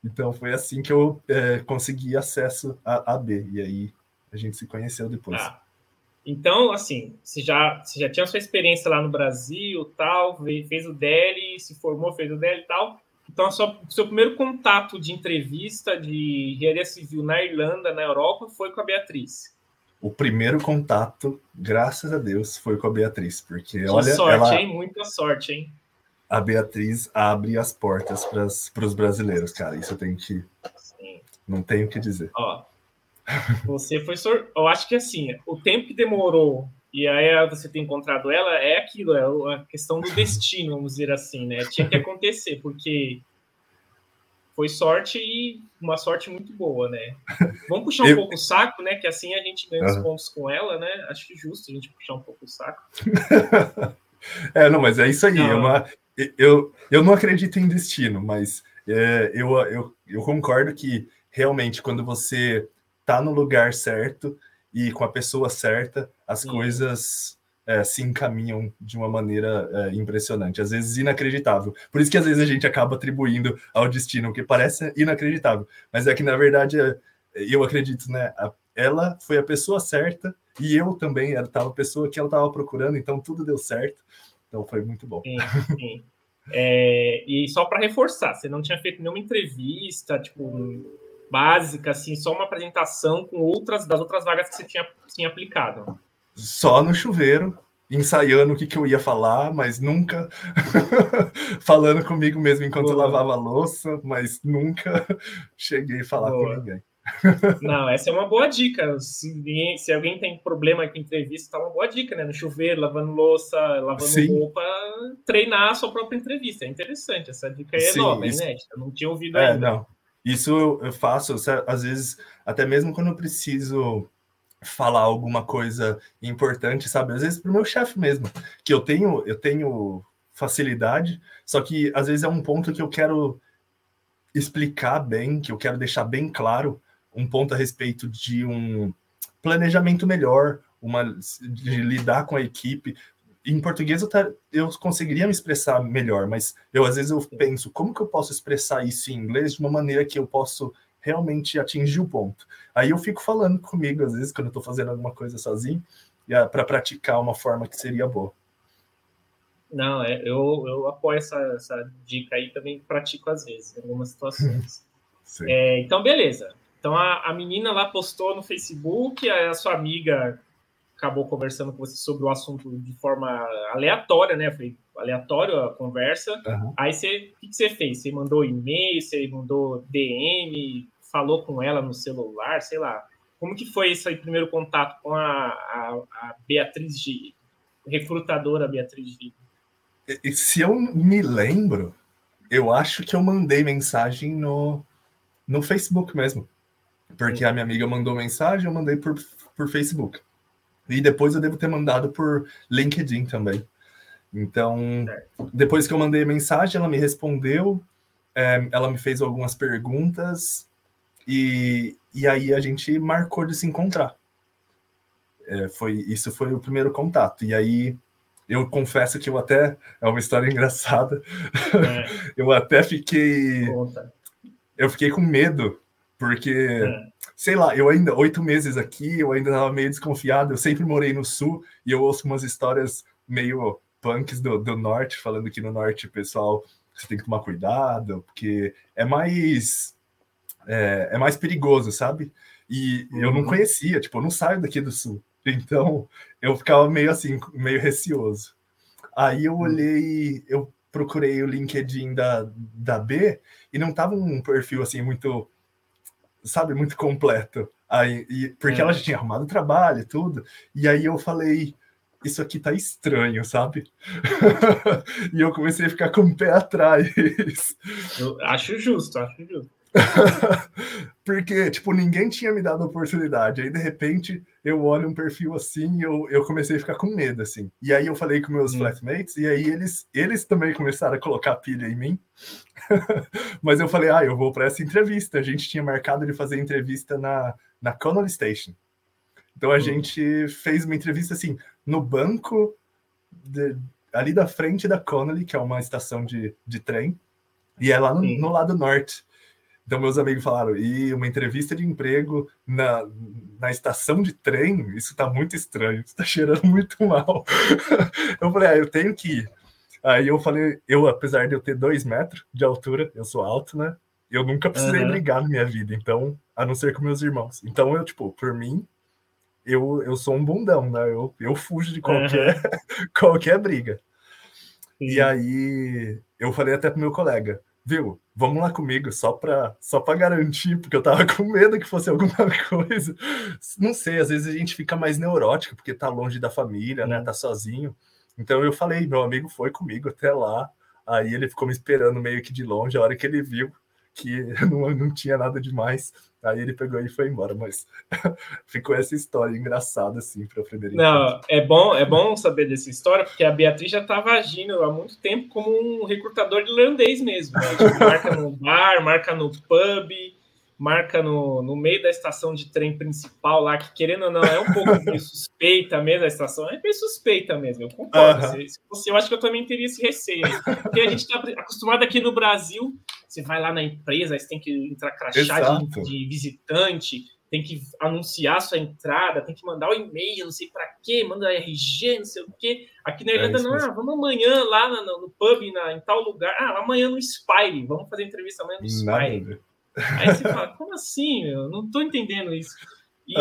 Speaker 3: então foi assim que eu é, consegui acesso à B. E aí a gente se conheceu depois. Ah.
Speaker 2: Então, assim, você já, você já tinha sua experiência lá no Brasil, tal, fez o DELI, se formou, fez o DELI e tal. Então, o seu primeiro contato de entrevista de engenharia civil na Irlanda, na Europa, foi com a Beatriz.
Speaker 3: O primeiro contato, graças a Deus, foi com a Beatriz, porque que olha,
Speaker 2: sorte,
Speaker 3: ela...
Speaker 2: hein? Muita sorte, hein?
Speaker 3: A Beatriz abre as portas para os brasileiros, cara. Isso eu tenho que. Sim. Não tenho o que dizer.
Speaker 2: Ó, você foi. Sor... Eu acho que assim, o tempo que demorou e aí você ter encontrado ela é aquilo, é a questão do destino, vamos dizer assim, né? Tinha que acontecer, porque foi sorte e uma sorte muito boa, né? Vamos puxar um eu... pouco o saco, né? Que assim a gente ganha uhum. os pontos com ela, né? Acho que justo a gente puxar um pouco o saco.
Speaker 3: é, não, mas é isso aí. É uma... eu, eu não acredito em destino, mas é, eu, eu, eu concordo que realmente quando você tá no lugar certo e com a pessoa certa, as Sim. coisas é, se encaminham de uma maneira é, impressionante, às vezes inacreditável. Por isso que às vezes a gente acaba atribuindo ao destino, que parece inacreditável, mas é que na verdade é, eu acredito, né? Ela foi a pessoa certa e eu também era a pessoa que ela estava procurando, então tudo deu certo. Então foi muito bom.
Speaker 2: Sim, sim. É, e só para reforçar, você não tinha feito nenhuma entrevista, tipo, básica, assim, só uma apresentação com outras das outras vagas que você tinha, tinha aplicado.
Speaker 3: Só no chuveiro, ensaiando o que, que eu ia falar, mas nunca falando comigo mesmo enquanto Boa. eu lavava a louça, mas nunca cheguei a falar Boa. com ninguém.
Speaker 2: Não, essa é uma boa dica. Se, se alguém tem problema com entrevista, tá uma boa dica, né? No chuveiro, lavando louça, lavando Sim. roupa, treinar a sua própria entrevista. É interessante. Essa dica é Sim, nova, isso... inédita. Eu não tinha ouvido é, ainda. Não.
Speaker 3: Isso eu faço, às vezes, até mesmo quando eu preciso falar alguma coisa importante, sabe? Às vezes para o meu chefe mesmo, que eu tenho, eu tenho facilidade, só que às vezes é um ponto que eu quero explicar bem, que eu quero deixar bem claro, um ponto a respeito de um planejamento melhor, uma de lidar com a equipe. Em português eu, tá, eu conseguiria me expressar melhor, mas eu às vezes eu penso como que eu posso expressar isso em inglês de uma maneira que eu posso realmente atingir o ponto. Aí eu fico falando comigo às vezes quando eu estou fazendo alguma coisa sozinho para praticar uma forma que seria boa.
Speaker 2: Não, é, eu, eu apoio essa, essa dica aí também pratico às vezes, em algumas situações. é, então, beleza. Então a, a menina lá postou no Facebook, a, a sua amiga acabou conversando com você sobre o assunto de forma aleatória, né? Foi aleatório a conversa. Uhum. Aí você, o que, você fez? Você mandou e-mail, você mandou DM, falou com ela no celular, sei lá. Como que foi esse primeiro contato com a, a, a Beatriz de recrutadora Beatriz de
Speaker 3: Se eu me lembro, eu acho que eu mandei mensagem no, no Facebook mesmo. Porque a minha amiga mandou mensagem, eu mandei por, por Facebook. E depois eu devo ter mandado por LinkedIn também. Então, depois que eu mandei a mensagem, ela me respondeu, é, ela me fez algumas perguntas, e, e aí a gente marcou de se encontrar. É, foi Isso foi o primeiro contato. E aí eu confesso que eu até. É uma história engraçada. É. eu até fiquei. Conta. Eu fiquei com medo porque, é. Sei lá, eu ainda, oito meses aqui, eu ainda estava meio desconfiado. Eu sempre morei no sul e eu ouço umas histórias meio punks do, do norte, falando que no norte, pessoal, você tem que tomar cuidado, porque é mais. É, é mais perigoso, sabe? E uhum. eu não uhum. conhecia, tipo, eu não saio daqui do sul. Então eu ficava meio assim, meio receoso. Aí eu uhum. olhei, eu procurei o LinkedIn da, da B e não tava um perfil assim muito sabe, muito completo. Aí, e, porque é. ela já tinha arrumado trabalho e tudo. E aí eu falei, isso aqui tá estranho, sabe? e eu comecei a ficar com o pé atrás.
Speaker 2: Eu acho justo, acho justo.
Speaker 3: Porque, tipo, ninguém tinha me dado a oportunidade. Aí, de repente, eu olho um perfil assim e eu, eu comecei a ficar com medo, assim. E aí eu falei com meus hum. flatmates, e aí eles, eles também começaram a colocar pilha em mim. Mas eu falei, ah, eu vou para essa entrevista. A gente tinha marcado de fazer entrevista na, na Connolly Station. Então a hum. gente fez uma entrevista, assim, no banco de, ali da frente da Connolly, que é uma estação de, de trem. E é lá no, no lado norte. Então, meus amigos falaram, e uma entrevista de emprego na, na estação de trem, isso tá muito estranho, isso tá cheirando muito mal. eu falei, ah, eu tenho que ir. Aí eu falei, eu, apesar de eu ter dois metros de altura, eu sou alto, né? Eu nunca precisei uhum. brigar na minha vida, então, a não ser com meus irmãos. Então, eu, tipo, por mim, eu, eu sou um bundão, né? Eu, eu fujo de qualquer, uhum. qualquer briga. Sim. E aí, eu falei até pro meu colega, viu? Vamos lá comigo, só para só para garantir, porque eu tava com medo que fosse alguma coisa. Não sei, às vezes a gente fica mais neurótico porque tá longe da família, né? Tá sozinho. Então eu falei, meu amigo foi comigo até lá. Aí ele ficou me esperando meio que de longe. A hora que ele viu que não, não tinha nada demais, Aí ele pegou e foi embora, mas ficou essa história engraçada assim para o Frederico.
Speaker 2: Não, é bom, é bom saber dessa história, porque a Beatriz já estava agindo há muito tempo como um recrutador irlandês mesmo. Né? Tipo, marca no bar, marca no pub, marca no, no meio da estação de trem principal lá, que querendo ou não, é um pouco meio suspeita mesmo a estação, é meio suspeita mesmo, eu concordo. Uhum. Se, se, eu acho que eu também teria esse receio. Porque a gente está acostumado aqui no Brasil, você vai lá na empresa, você tem que entrar crachá de, de, visitante, tem que anunciar sua entrada, tem que mandar o e-mail, não sei para quê, manda RG, não sei o quê. Aqui na é Irlanda, é não, ah, vamos amanhã lá no, no pub, na, em tal lugar. Ah, amanhã no Spire, vamos fazer entrevista amanhã no Spire. Aí você fala, como assim? Eu não tô entendendo isso. E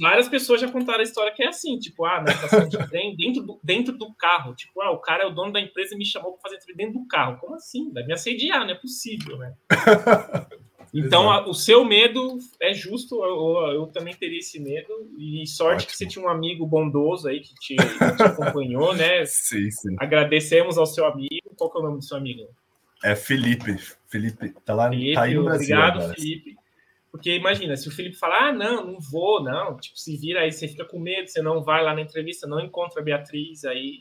Speaker 2: várias pessoas já contaram a história que é assim, tipo, ah, na estação de trem, dentro do, dentro do carro. Tipo, ah, o cara é o dono da empresa e me chamou para fazer entrevista dentro do carro. Como assim? Vai me assediar, não é possível, né? Então, a, o seu medo é justo, eu, eu, também teria esse medo, e sorte Ótimo. que você tinha um amigo bondoso aí que te, que te acompanhou, né?
Speaker 3: Sim, sim.
Speaker 2: Agradecemos ao seu amigo. Qual que é o nome do seu amigo?
Speaker 3: É Felipe. Felipe, tá lá
Speaker 2: Felipe,
Speaker 3: tá aí no
Speaker 2: Brasil. Obrigado, agora. Felipe. Porque imagina, se o Felipe falar, ah, não, não vou, não, tipo, se vira aí, você fica com medo, você não vai lá na entrevista, não encontra a Beatriz, aí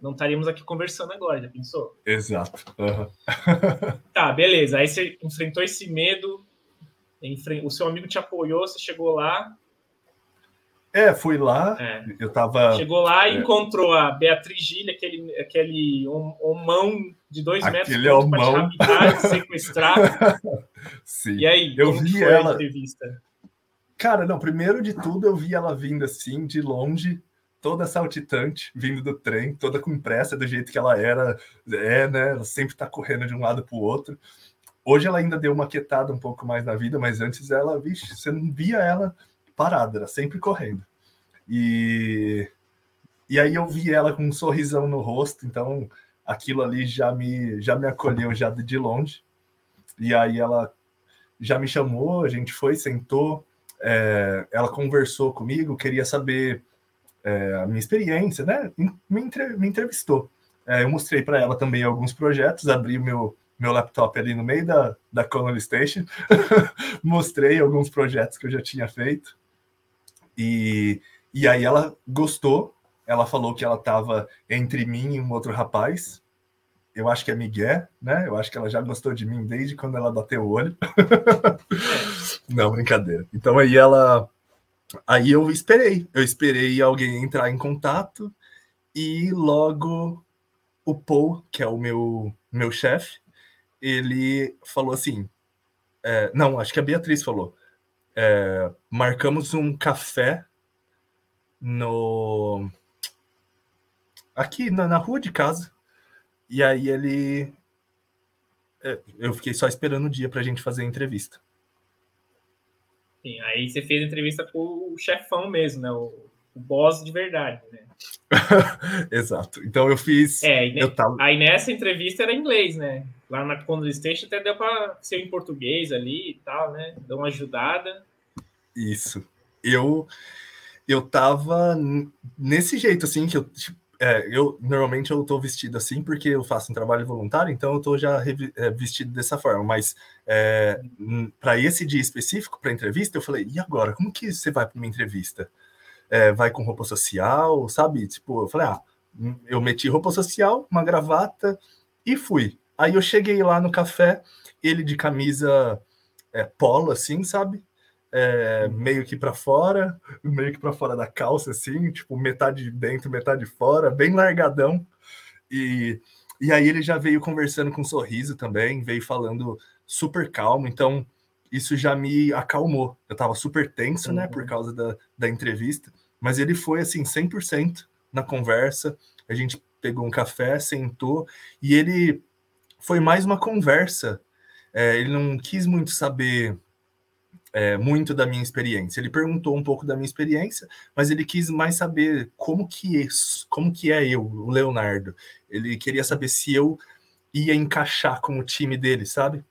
Speaker 2: não estaríamos aqui conversando agora, já pensou?
Speaker 3: Exato. Uhum.
Speaker 2: tá, beleza. Aí você enfrentou esse medo, o seu amigo te apoiou, você chegou lá.
Speaker 3: É, fui lá, é. eu tava...
Speaker 2: Chegou lá e é. encontrou a Beatriz Gilha, aquele, aquele homão de dois
Speaker 3: aquele
Speaker 2: metros
Speaker 3: para te
Speaker 2: raptar, sequestrar.
Speaker 3: Sim.
Speaker 2: E aí,
Speaker 3: eu vi ela...
Speaker 2: a entrevista?
Speaker 3: Cara, não, primeiro de tudo eu vi ela vindo assim, de longe, toda saltitante, vindo do trem, toda com pressa, do jeito que ela era, é, né? Ela sempre tá correndo de um lado para o outro. Hoje ela ainda deu uma quietada um pouco mais na vida, mas antes ela, vixe, você não via ela parada, era sempre correndo. E, e aí eu vi ela com um sorrisão no rosto, então aquilo ali já me, já me acolheu já de longe. E aí ela já me chamou, a gente foi, sentou, é, ela conversou comigo, queria saber é, a minha experiência, né? Me, entre, me entrevistou. É, eu mostrei para ela também alguns projetos, abri meu, meu laptop ali no meio da, da Connolly Station, mostrei alguns projetos que eu já tinha feito. E, e aí ela gostou, ela falou que ela estava entre mim e um outro rapaz. Eu acho que é Miguel, né? Eu acho que ela já gostou de mim desde quando ela bateu o olho. Não, brincadeira. Então aí ela. Aí eu esperei. Eu esperei alguém entrar em contato e logo o Paul, que é o meu, meu chefe, ele falou assim: é, não, acho que a Beatriz falou. É, marcamos um café no aqui na, na, rua de casa. E aí ele. É, eu fiquei só esperando o dia para a gente fazer a entrevista.
Speaker 2: Sim, aí você fez a entrevista com o chefão mesmo, né? O, o boss de verdade, né?
Speaker 3: Exato. Então eu fiz.
Speaker 2: É,
Speaker 3: eu
Speaker 2: tava... aí nessa entrevista era inglês, né? Lá na Condor Station até deu para ser em português ali e tal, né? Deu uma ajudada.
Speaker 3: Isso. Eu eu tava nesse jeito assim que eu tipo, é, eu normalmente eu tô vestido assim porque eu faço um trabalho voluntário, então eu tô já é, vestido dessa forma. Mas é, para esse dia específico, para entrevista, eu falei: e agora? Como que você vai para uma entrevista? É, vai com roupa social, sabe? Tipo, eu falei: ah, hum, eu meti roupa social, uma gravata e fui. Aí eu cheguei lá no café, ele de camisa é, polo, assim, sabe? É, meio que para fora, meio que para fora da calça, assim, tipo, metade dentro, metade fora, bem largadão. E, e aí ele já veio conversando com um sorriso também, veio falando super calmo, então isso já me acalmou. Eu tava super tenso, uhum. né, por uhum. causa da, da entrevista, mas ele foi assim, 100% na conversa. A gente pegou um café, sentou, e ele foi mais uma conversa. É, ele não quis muito saber é, muito da minha experiência. Ele perguntou um pouco da minha experiência, mas ele quis mais saber como que é, como que é eu, o Leonardo. Ele queria saber se eu ia encaixar com o time dele, sabe?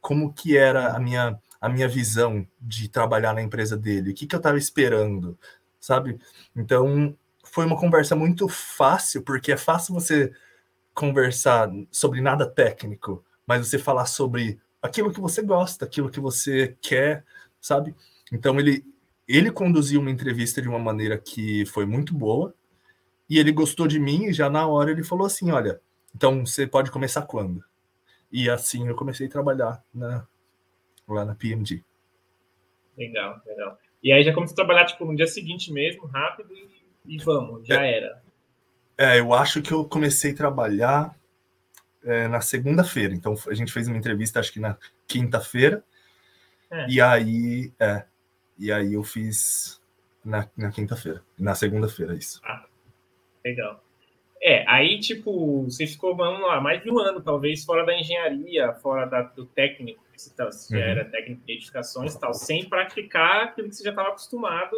Speaker 3: Como que era a minha a minha visão de trabalhar na empresa dele, o que, que eu estava esperando, sabe? Então foi uma conversa muito fácil, porque é fácil você conversar sobre nada técnico, mas você falar sobre aquilo que você gosta, aquilo que você quer, sabe? Então ele ele conduziu uma entrevista de uma maneira que foi muito boa e ele gostou de mim e já na hora ele falou assim, olha, então você pode começar quando? E assim eu comecei a trabalhar na, lá na PMG.
Speaker 2: Legal, legal. E aí já começou a trabalhar tipo no dia seguinte mesmo, rápido e, e vamos, já é, era.
Speaker 3: É, eu acho que eu comecei a trabalhar é, na segunda-feira. Então a gente fez uma entrevista, acho que na quinta-feira. É. E aí, é, e aí eu fiz na, na quinta-feira, na segunda-feira, isso.
Speaker 2: Ah, legal. É, aí, tipo, você ficou, vamos lá, mais de um ano, talvez, fora da engenharia, fora da, do técnico, se, tá, se uhum. era técnico de edificações e tal, sem praticar aquilo que você já estava acostumado,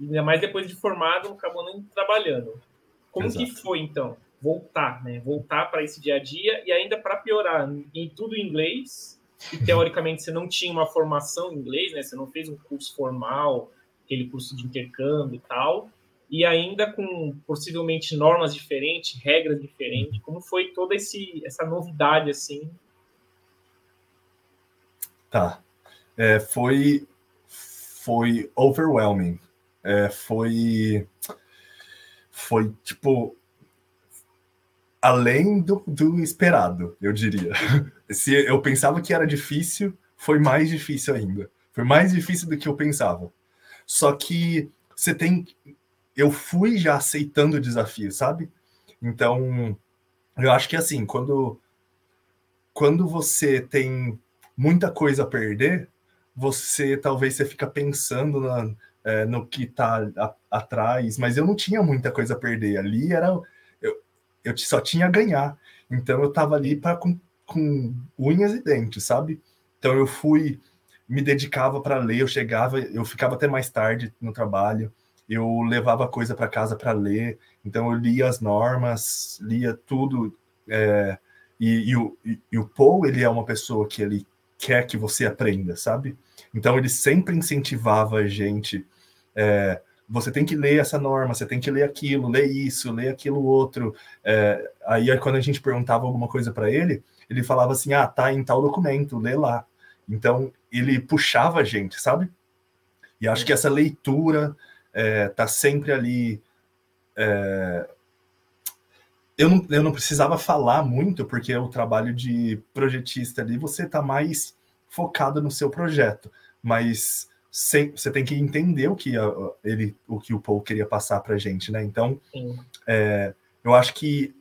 Speaker 2: ainda mais depois de formado, acabou nem trabalhando. Como Exato. que foi, então? Voltar, né? Voltar para esse dia a dia e ainda para piorar, em tudo em inglês, e teoricamente você não tinha uma formação em inglês, né? Você não fez um curso formal, aquele curso de intercâmbio e tal, e ainda com possivelmente normas diferentes, regras diferentes. Como foi toda esse, essa novidade assim
Speaker 3: Tá. É, foi, foi overwhelming. É, foi, foi tipo, além do, do esperado, eu diria. Se eu pensava que era difícil, foi mais difícil ainda. Foi mais difícil do que eu pensava. Só que você tem. Eu fui já aceitando o desafio, sabe? Então, eu acho que assim, quando, quando você tem muita coisa a perder, você talvez você fica pensando na, é, no que está atrás, mas eu não tinha muita coisa a perder. Ali era eu, só tinha a ganhar. Então eu estava ali para com, com unhas e dentes, sabe? Então eu fui, me dedicava para ler, eu chegava, eu ficava até mais tarde no trabalho, eu levava coisa para casa para ler, então eu lia as normas, lia tudo. É, e, e, o, e o Paul, ele é uma pessoa que ele quer que você aprenda, sabe? Então ele sempre incentivava a gente é, você tem que ler essa norma, você tem que ler aquilo, ler isso, ler aquilo outro. É, aí, quando a gente perguntava alguma coisa para ele, ele falava assim: ah, tá em tal documento, lê lá. Então, ele puxava a gente, sabe? E acho que essa leitura é, tá sempre ali. É... Eu, não, eu não precisava falar muito, porque o trabalho de projetista ali, você tá mais focado no seu projeto. Mas sem, você tem que entender o que a, ele, o que o Paul queria passar para gente, né? Então, é, eu acho que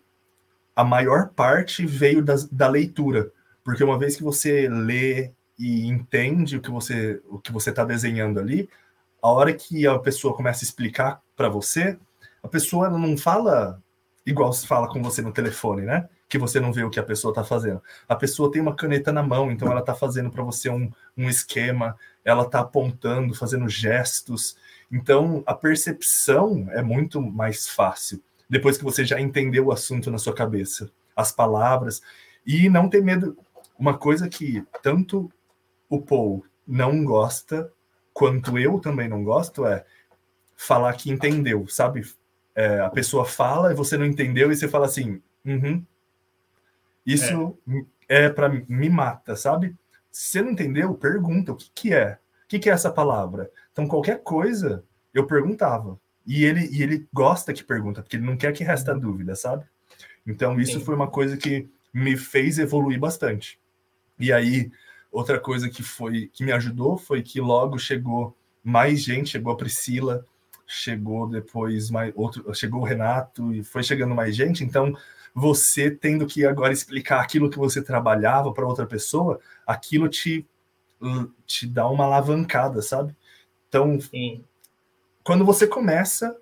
Speaker 3: a maior parte veio das, da leitura, porque uma vez que você lê e entende o que você o que você está desenhando ali, a hora que a pessoa começa a explicar para você, a pessoa não fala igual se fala com você no telefone, né? Que você não vê o que a pessoa está fazendo. A pessoa tem uma caneta na mão, então ela está fazendo para você um, um esquema, ela está apontando, fazendo gestos. Então, a percepção é muito mais fácil depois que você já entendeu o assunto na sua cabeça, as palavras, e não ter medo. Uma coisa que tanto o Paul não gosta, quanto eu também não gosto, é falar que entendeu, sabe? É, a pessoa fala e você não entendeu, e você fala assim, uhum. Isso é, é para me mata, sabe? Se você não entendeu, pergunta o que, que é. O que, que é essa palavra? Então, qualquer coisa, eu perguntava. E ele, e ele gosta que pergunta, porque ele não quer que resta dúvida, sabe? Então, isso Sim. foi uma coisa que me fez evoluir bastante. E aí, outra coisa que foi que me ajudou foi que logo chegou mais gente, chegou a Priscila, chegou depois mais outro, chegou o Renato e foi chegando mais gente. Então, você tendo que agora explicar aquilo que você trabalhava para outra pessoa, aquilo te, te dá uma alavancada, sabe? Então, Sim. quando você começa,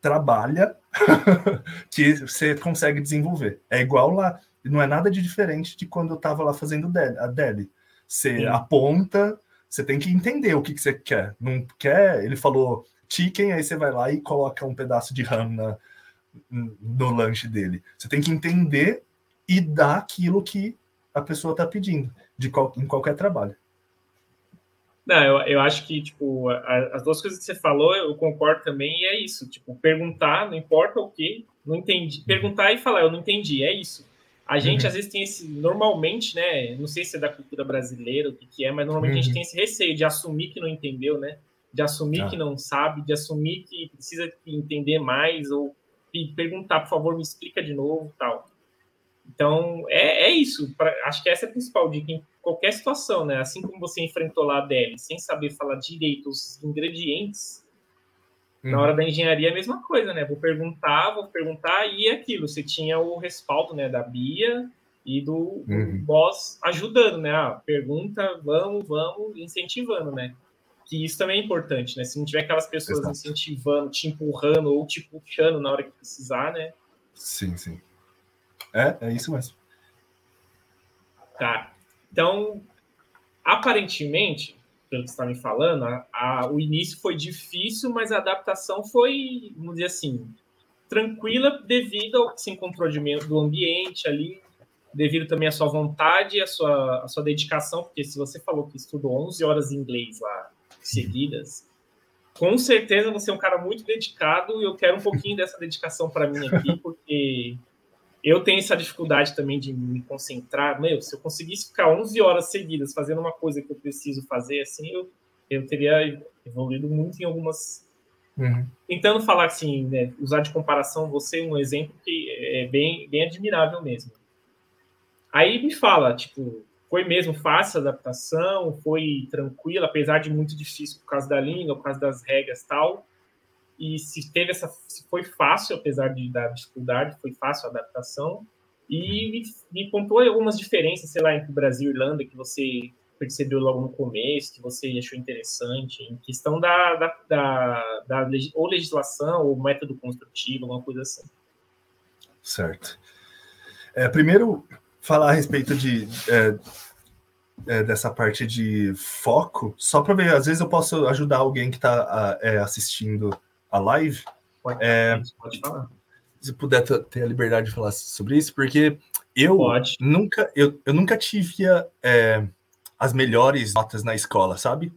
Speaker 3: trabalha, que você consegue desenvolver. É igual lá, não é nada de diferente de quando eu estava lá fazendo a Deli. Você Sim. aponta, você tem que entender o que, que você quer. Não quer, ele falou chicken, aí você vai lá e coloca um pedaço de ham na, no lanche dele. Você tem que entender e dar aquilo que a pessoa está pedindo de qual, em qualquer trabalho.
Speaker 2: Não, eu, eu acho que, tipo, a, as duas coisas que você falou, eu concordo também, e é isso. Tipo, perguntar, não importa o que, não entendi. Uhum. Perguntar e falar, eu não entendi, é isso. A gente, uhum. às vezes, tem esse, normalmente, né, não sei se é da cultura brasileira, o que, que é, mas normalmente uhum. a gente uhum. tem esse receio de assumir que não entendeu, né? De assumir ah. que não sabe, de assumir que precisa entender mais, ou perguntar, por favor, me explica de novo, tal. Então, é, é isso. Pra, acho que essa é a principal dica em qualquer situação, né? Assim como você enfrentou lá a Deli, sem saber falar direito os ingredientes, uhum. na hora da engenharia é a mesma coisa, né? Vou perguntar, vou perguntar, e aquilo. Você tinha o respaldo né, da Bia e do, uhum. boss ajudando, né? Ah, pergunta, vamos, vamos, incentivando, né? Que isso também é importante, né? Se não tiver aquelas pessoas Exato. incentivando, te empurrando ou te puxando na hora que precisar, né?
Speaker 3: Sim, sim. É, é isso mesmo.
Speaker 2: Tá. Então, aparentemente, pelo que você está me falando, a, a, o início foi difícil, mas a adaptação foi, vamos dizer assim, tranquila devido ao que se encontrou de, do ambiente ali, devido também à sua vontade, à sua, à sua dedicação, porque se você falou que estudou 11 horas de inglês lá seguidas, com certeza você é um cara muito dedicado e eu quero um pouquinho dessa dedicação para mim aqui, porque eu tenho essa dificuldade também de me concentrar. Meu, se eu conseguisse ficar 11 horas seguidas fazendo uma coisa que eu preciso fazer, assim, eu, eu teria evoluído muito em algumas. Uhum. Tentando falar assim, né, usar de comparação você um exemplo que é, é bem, bem admirável mesmo. Aí me fala, tipo, foi mesmo fácil a adaptação? Foi tranquilo, apesar de muito difícil por causa da língua, por causa das regras tal? E se teve essa, se foi fácil, apesar de, da dificuldade, foi fácil a adaptação? E me, me pontuou algumas diferenças, sei lá, entre Brasil e Irlanda, que você percebeu logo no começo, que você achou interessante, em questão da, da, da, da ou legislação ou método construtivo, alguma coisa assim.
Speaker 3: Certo. É, primeiro, falar a respeito de é, é, dessa parte de foco, só para ver, às vezes eu posso ajudar alguém que está é, assistindo a live.
Speaker 2: Pode, é, pode falar.
Speaker 3: Se puder ter a liberdade de falar sobre isso, porque eu pode. nunca eu, eu nunca tive é, as melhores notas na escola, sabe?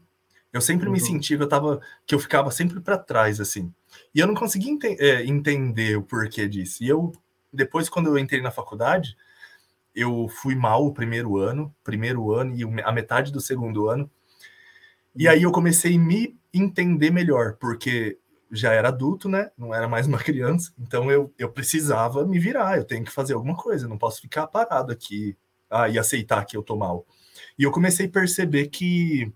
Speaker 3: Eu sempre uhum. me sentia que eu tava que eu ficava sempre para trás assim. E eu não conseguia ente é, entender o porquê disso. E eu depois quando eu entrei na faculdade, eu fui mal o primeiro ano, primeiro ano e a metade do segundo ano. E aí eu comecei a me entender melhor, porque já era adulto, né? Não era mais uma criança, então eu, eu precisava me virar, eu tenho que fazer alguma coisa, não posso ficar parado aqui ah, e aceitar que eu tô mal. E eu comecei a perceber que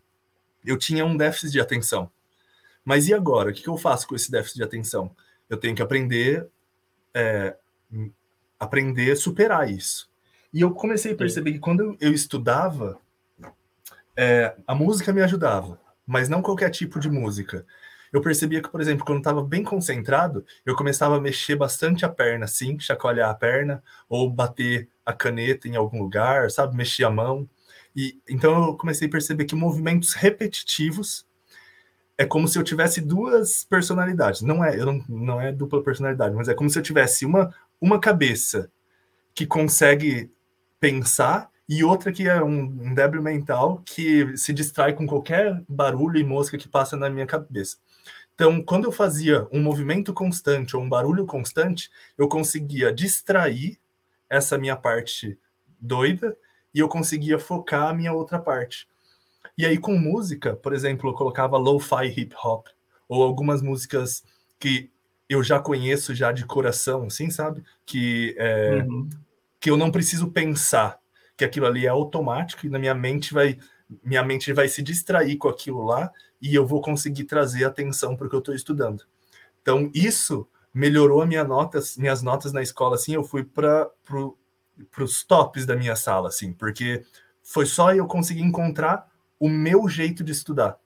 Speaker 3: eu tinha um déficit de atenção. Mas e agora? O que eu faço com esse déficit de atenção? Eu tenho que aprender, é, aprender a superar isso. E eu comecei a perceber que quando eu estudava, é, a música me ajudava, mas não qualquer tipo de música. Eu percebia que, por exemplo, quando estava bem concentrado, eu começava a mexer bastante a perna, assim, chacoalhar a perna, ou bater a caneta em algum lugar, sabe, mexer a mão. E então eu comecei a perceber que movimentos repetitivos é como se eu tivesse duas personalidades. Não é, eu não, não é dupla personalidade, mas é como se eu tivesse uma, uma cabeça que consegue pensar e outra que é um, débil mental que se distrai com qualquer barulho e mosca que passa na minha cabeça. Então, quando eu fazia um movimento constante ou um barulho constante, eu conseguia distrair essa minha parte doida e eu conseguia focar a minha outra parte. E aí, com música, por exemplo, eu colocava lo-fi hip hop ou algumas músicas que eu já conheço já de coração, assim, sabe? Que é, uhum que eu não preciso pensar, que aquilo ali é automático e na minha mente vai minha mente vai se distrair com aquilo lá e eu vou conseguir trazer atenção para o que eu estou estudando. Então isso melhorou a minha nota, minhas notas na escola assim, eu fui para pro, os tops da minha sala assim, porque foi só eu conseguir encontrar o meu jeito de estudar.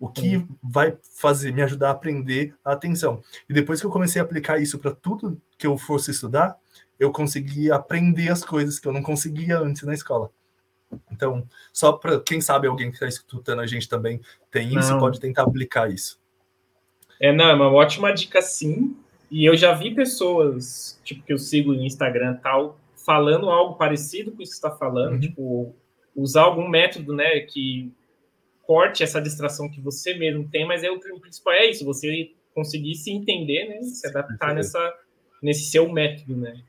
Speaker 3: O que uhum. vai fazer me ajudar a aprender a atenção. E depois que eu comecei a aplicar isso para tudo que eu fosse estudar, eu consegui aprender as coisas que eu não conseguia antes na escola. Então, só para quem sabe alguém que está escutando a gente também tem isso, não. pode tentar aplicar isso.
Speaker 2: É, não, é uma ótima dica sim. E eu já vi pessoas, tipo, que eu sigo no Instagram tal, falando algo parecido com isso que você está falando, uhum. tipo, usar algum método, né, que corte essa distração que você mesmo tem, mas é o principal é isso, você conseguir se entender, né, se adaptar nessa, nesse seu método, né.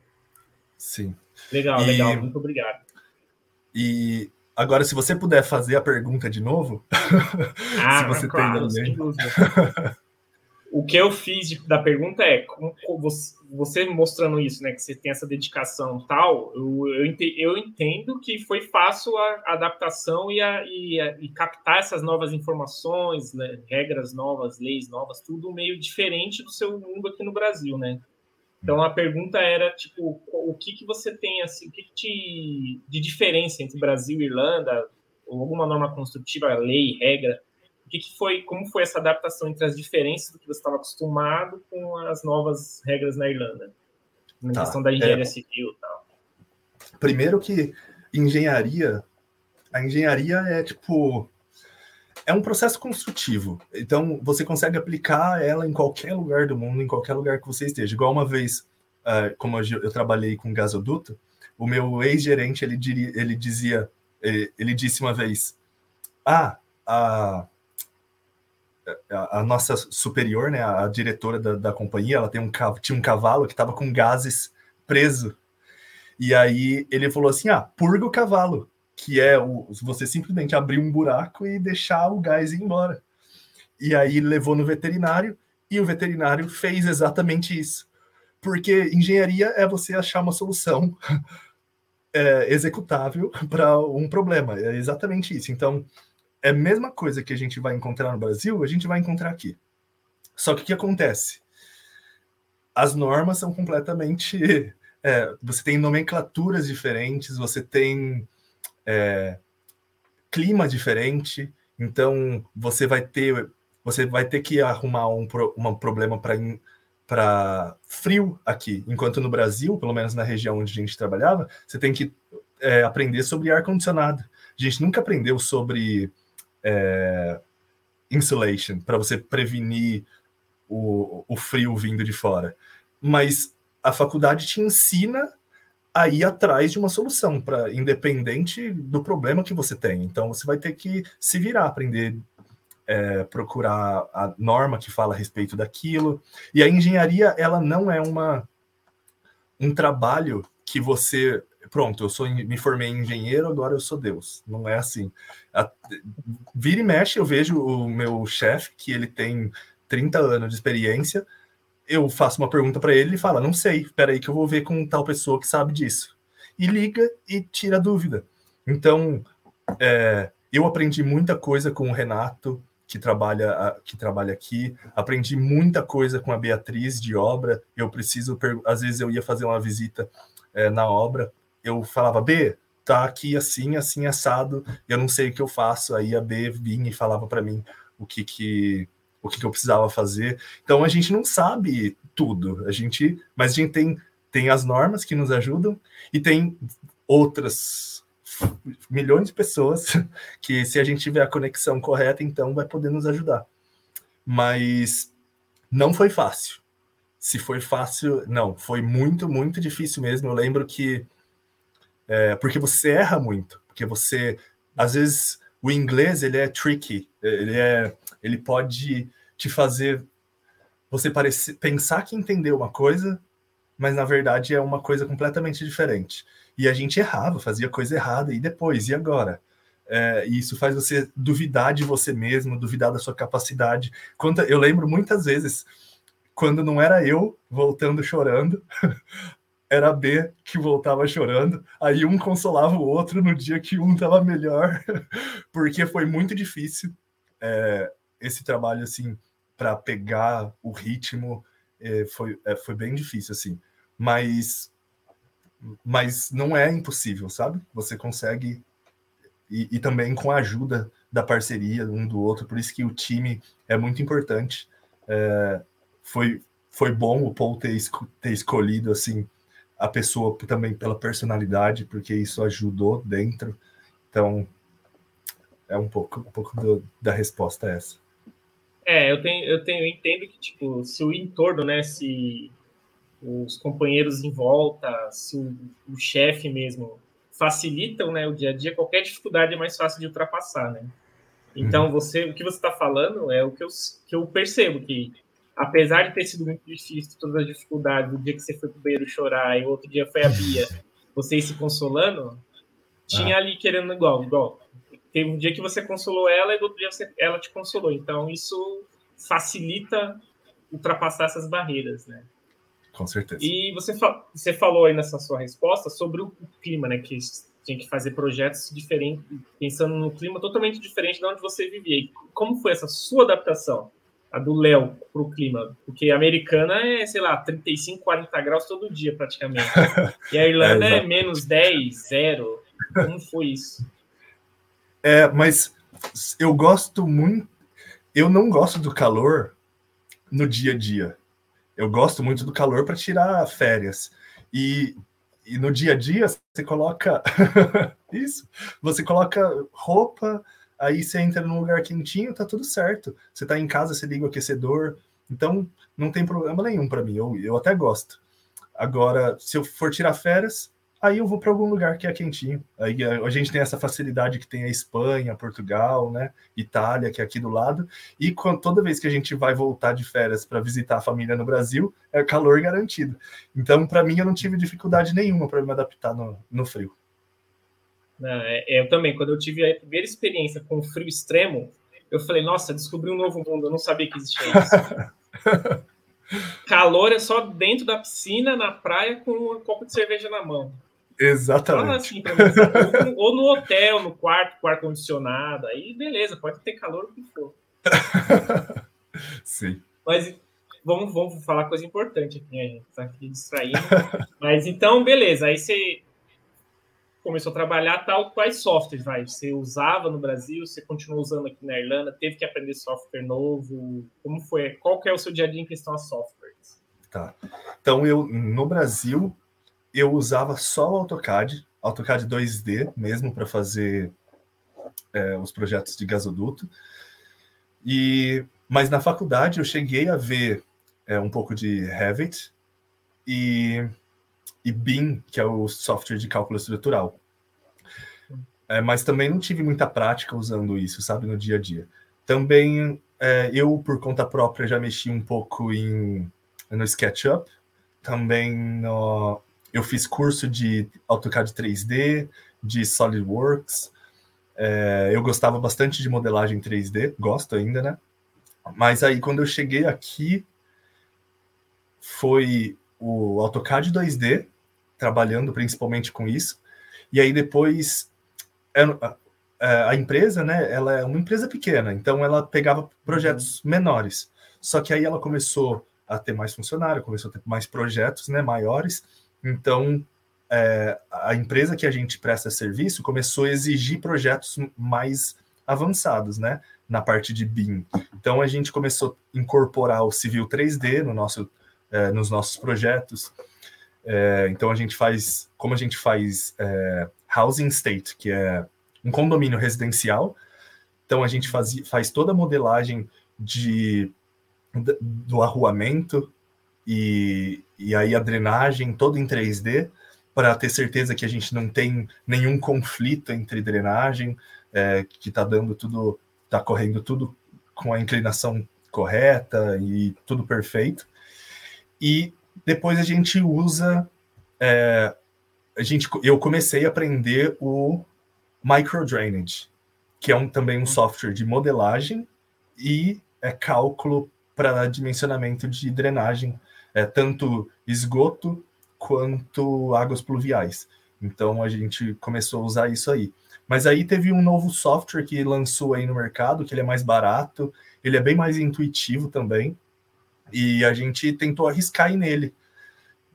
Speaker 3: Sim.
Speaker 2: Legal, e, legal. Muito obrigado.
Speaker 3: E agora, se você puder fazer a pergunta de novo,
Speaker 2: ah, se você claro, tem O que eu fiz de, da pergunta é, como, você mostrando isso, né, que você tem essa dedicação tal, eu, eu, eu entendo que foi fácil a, adaptação e, a, e, a, e, captar essas novas informações, né, regras novas, leis novas, tudo meio diferente do seu mundo aqui no Brasil, né? Então a pergunta era tipo, o que que você tem assim, o que, que te, de diferença entre Brasil e Irlanda, ou alguma norma construtiva, lei, regra? O que, que foi, como foi essa adaptação entre as diferenças do que você estava acostumado com as novas regras na Irlanda, na tá, questão da engenharia é, civil, e tal?
Speaker 3: Primeiro que engenharia, a engenharia é tipo é um processo construtivo. Então, você consegue aplicar ela em qualquer lugar do mundo, em qualquer lugar que você esteja. Igual uma vez, uh, como eu, eu, trabalhei com gasoduto, o meu ex-gerente, ele, ele dizia, ele, ele, disse uma vez, ah, a, a, a, nossa superior, né, a diretora da, da companhia, ela tem um, tinha um cavalo que estava com gases preso. E aí ele falou assim, ah, purga o cavalo que é o, você simplesmente abrir um buraco e deixar o gás ir embora. E aí levou no veterinário e o veterinário fez exatamente isso. porque engenharia é você achar uma solução é, executável para um problema. É exatamente isso. Então, é a mesma coisa que a gente vai encontrar no Brasil, a gente vai encontrar aqui. Só que o que acontece? As normas são completamente. É, você tem nomenclaturas diferentes, você tem é, clima diferente, então você vai ter você vai ter que arrumar um, um problema para para frio aqui, enquanto no Brasil, pelo menos na região onde a gente trabalhava, você tem que é, aprender sobre ar condicionado. A gente nunca aprendeu sobre é, insulation para você prevenir o, o frio vindo de fora. Mas a faculdade te ensina a ir atrás de uma solução para independente do problema que você tem. Então você vai ter que se virar, aprender é, procurar a norma que fala a respeito daquilo. E a engenharia, ela não é uma um trabalho que você pronto, eu sou me formei em engenheiro, agora eu sou Deus. Não é assim. A, vira e mexe, eu vejo o meu chefe, que ele tem 30 anos de experiência, eu faço uma pergunta para ele e fala: Não sei, espera aí que eu vou ver com tal pessoa que sabe disso. E liga e tira dúvida. Então, é, eu aprendi muita coisa com o Renato, que trabalha, que trabalha aqui. Aprendi muita coisa com a Beatriz de obra. Eu preciso, às vezes eu ia fazer uma visita é, na obra, eu falava, B, tá aqui assim, assim, assado, eu não sei o que eu faço. Aí a B vinha e falava para mim o que que o que, que eu precisava fazer. Então a gente não sabe tudo, a gente, mas a gente tem tem as normas que nos ajudam e tem outras milhões de pessoas que, se a gente tiver a conexão correta, então vai poder nos ajudar. Mas não foi fácil. Se foi fácil, não, foi muito, muito difícil mesmo. Eu lembro que. É, porque você erra muito, porque você. Às vezes, o inglês ele é tricky, ele, é, ele pode te fazer você parecer, pensar que entendeu uma coisa, mas na verdade é uma coisa completamente diferente e a gente errava, fazia coisa errada, e depois, e agora? É, e isso faz você duvidar de você mesmo, duvidar da sua capacidade. Quando, eu lembro muitas vezes, quando não era eu voltando chorando, era B que voltava chorando, aí um consolava o outro no dia que um estava melhor, porque foi muito difícil é, esse trabalho, assim, para pegar o ritmo, é, foi, é, foi bem difícil, assim. Mas mas não é impossível, sabe? Você consegue e, e, também com a ajuda da parceria um do outro, por isso que o time é muito importante. É, foi, foi bom o Paul ter, ter escolhido assim a pessoa também pela personalidade, porque isso ajudou dentro. Então é um pouco, um pouco do, da resposta essa.
Speaker 2: É, eu tenho, eu tenho, eu entendo que tipo, se o entorno, né, se os companheiros em volta, se o, o chefe mesmo facilitam né, o dia a dia, qualquer dificuldade é mais fácil de ultrapassar, né? Então, uhum. você, o que você está falando é o que eu, que eu percebo, que apesar de ter sido muito difícil, todas as dificuldades, o dia que você foi para o banheiro chorar e o outro dia foi a Bia, vocês se consolando, tinha ah. ali querendo igual, igual. Teve um dia que você consolou ela e outro dia você, ela te consolou. Então, isso facilita ultrapassar essas barreiras, né?
Speaker 3: Com certeza.
Speaker 2: E você, você falou aí nessa sua resposta sobre o clima, né? Que tinha que fazer projetos diferentes, pensando no clima totalmente diferente de onde você vivia. E como foi essa sua adaptação, a do Léo, para o clima? Porque a americana é, sei lá, 35, 40 graus todo dia, praticamente. E a Irlanda é, é menos 10, 0. Como foi isso?
Speaker 3: É, mas eu gosto muito. Eu não gosto do calor no dia a dia eu gosto muito do calor para tirar férias. E, e no dia a dia você coloca isso, você coloca roupa, aí você entra num lugar quentinho, tá tudo certo. Você tá em casa, você liga o aquecedor, então não tem problema nenhum para mim. Eu, eu até gosto. Agora, se eu for tirar férias, aí eu vou para algum lugar que é quentinho. Aí a, gente tem essa facilidade que tem a Espanha, Portugal, né, Itália, que é aqui do lado. E quando, toda vez que a gente vai voltar de férias para visitar a família no Brasil, é calor garantido. Então, para mim, eu não tive dificuldade nenhuma para me adaptar no, no frio.
Speaker 2: Não, é, eu também, quando eu tive a primeira experiência com frio extremo, eu falei, nossa, descobri um novo mundo, eu não sabia que existia isso. calor é só dentro da piscina, na praia, com um copo de cerveja na mão.
Speaker 3: Exatamente.
Speaker 2: Assim ou, no hotel, no quarto, com ar-condicionado, aí beleza, pode ter calor o que for.
Speaker 3: Sim.
Speaker 2: Mas vamos, vamos falar coisa importante aqui, a gente tá aqui distraindo. Mas então, beleza, aí você começou a trabalhar tal, quais softwares vai? Você usava no Brasil, você continuou usando aqui na Irlanda, teve que aprender software novo? Como foi? Qual que é o seu dia a dia em questão a softwares?
Speaker 3: Tá. Então, eu, no Brasil, eu usava só o AutoCAD, AutoCAD 2D mesmo para fazer é, os projetos de gasoduto. E, mas na faculdade eu cheguei a ver é, um pouco de Revit e, e BIM, que é o software de cálculo estrutural. É, mas também não tive muita prática usando isso, sabe, no dia a dia. Também é, eu, por conta própria, já mexi um pouco em, no SketchUp, também no, eu fiz curso de AutoCAD 3D, de SolidWorks. É, eu gostava bastante de modelagem 3D, gosto ainda, né? Mas aí, quando eu cheguei aqui, foi o AutoCAD 2D, trabalhando principalmente com isso. E aí, depois, é, é, a empresa, né? Ela é uma empresa pequena, então ela pegava projetos uhum. menores. Só que aí ela começou a ter mais funcionário, começou a ter mais projetos, né? Maiores. Então, é, a empresa que a gente presta serviço começou a exigir projetos mais avançados, né? Na parte de BIM. Então, a gente começou a incorporar o Civil 3D no nosso, é, nos nossos projetos. É, então, a gente faz, como a gente faz é, Housing State, que é um condomínio residencial, então a gente faz, faz toda a modelagem de, do arruamento, e, e aí a drenagem toda em 3D, para ter certeza que a gente não tem nenhum conflito entre drenagem, é, que está dando tudo, está correndo tudo com a inclinação correta e tudo perfeito. E depois a gente usa, é, a gente, eu comecei a aprender o Micro Drainage, que é um, também um software de modelagem e é cálculo para dimensionamento de drenagem é, tanto esgoto quanto águas pluviais. Então a gente começou a usar isso aí. Mas aí teve um novo software que lançou aí no mercado, que ele é mais barato, ele é bem mais intuitivo também, e a gente tentou arriscar nele.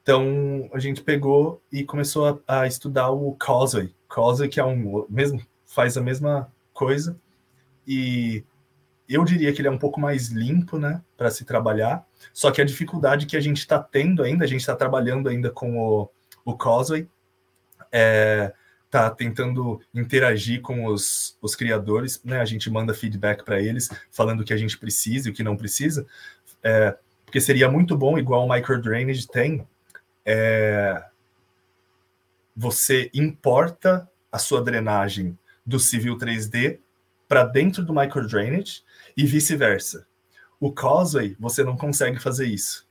Speaker 3: Então a gente pegou e começou a, a estudar o Causeway. Causeway que é um mesmo faz a mesma coisa e eu diria que ele é um pouco mais limpo, né, para se trabalhar. Só que a dificuldade que a gente está tendo ainda, a gente está trabalhando ainda com o, o Causeway, é, tá tentando interagir com os, os criadores, né? A gente manda feedback para eles, falando o que a gente precisa e o que não precisa, é, porque seria muito bom, igual o Microdrainage tem, é, você importa a sua drenagem do Civil 3D para dentro do Microdrainage e vice-versa. O Causeway, você não consegue fazer isso.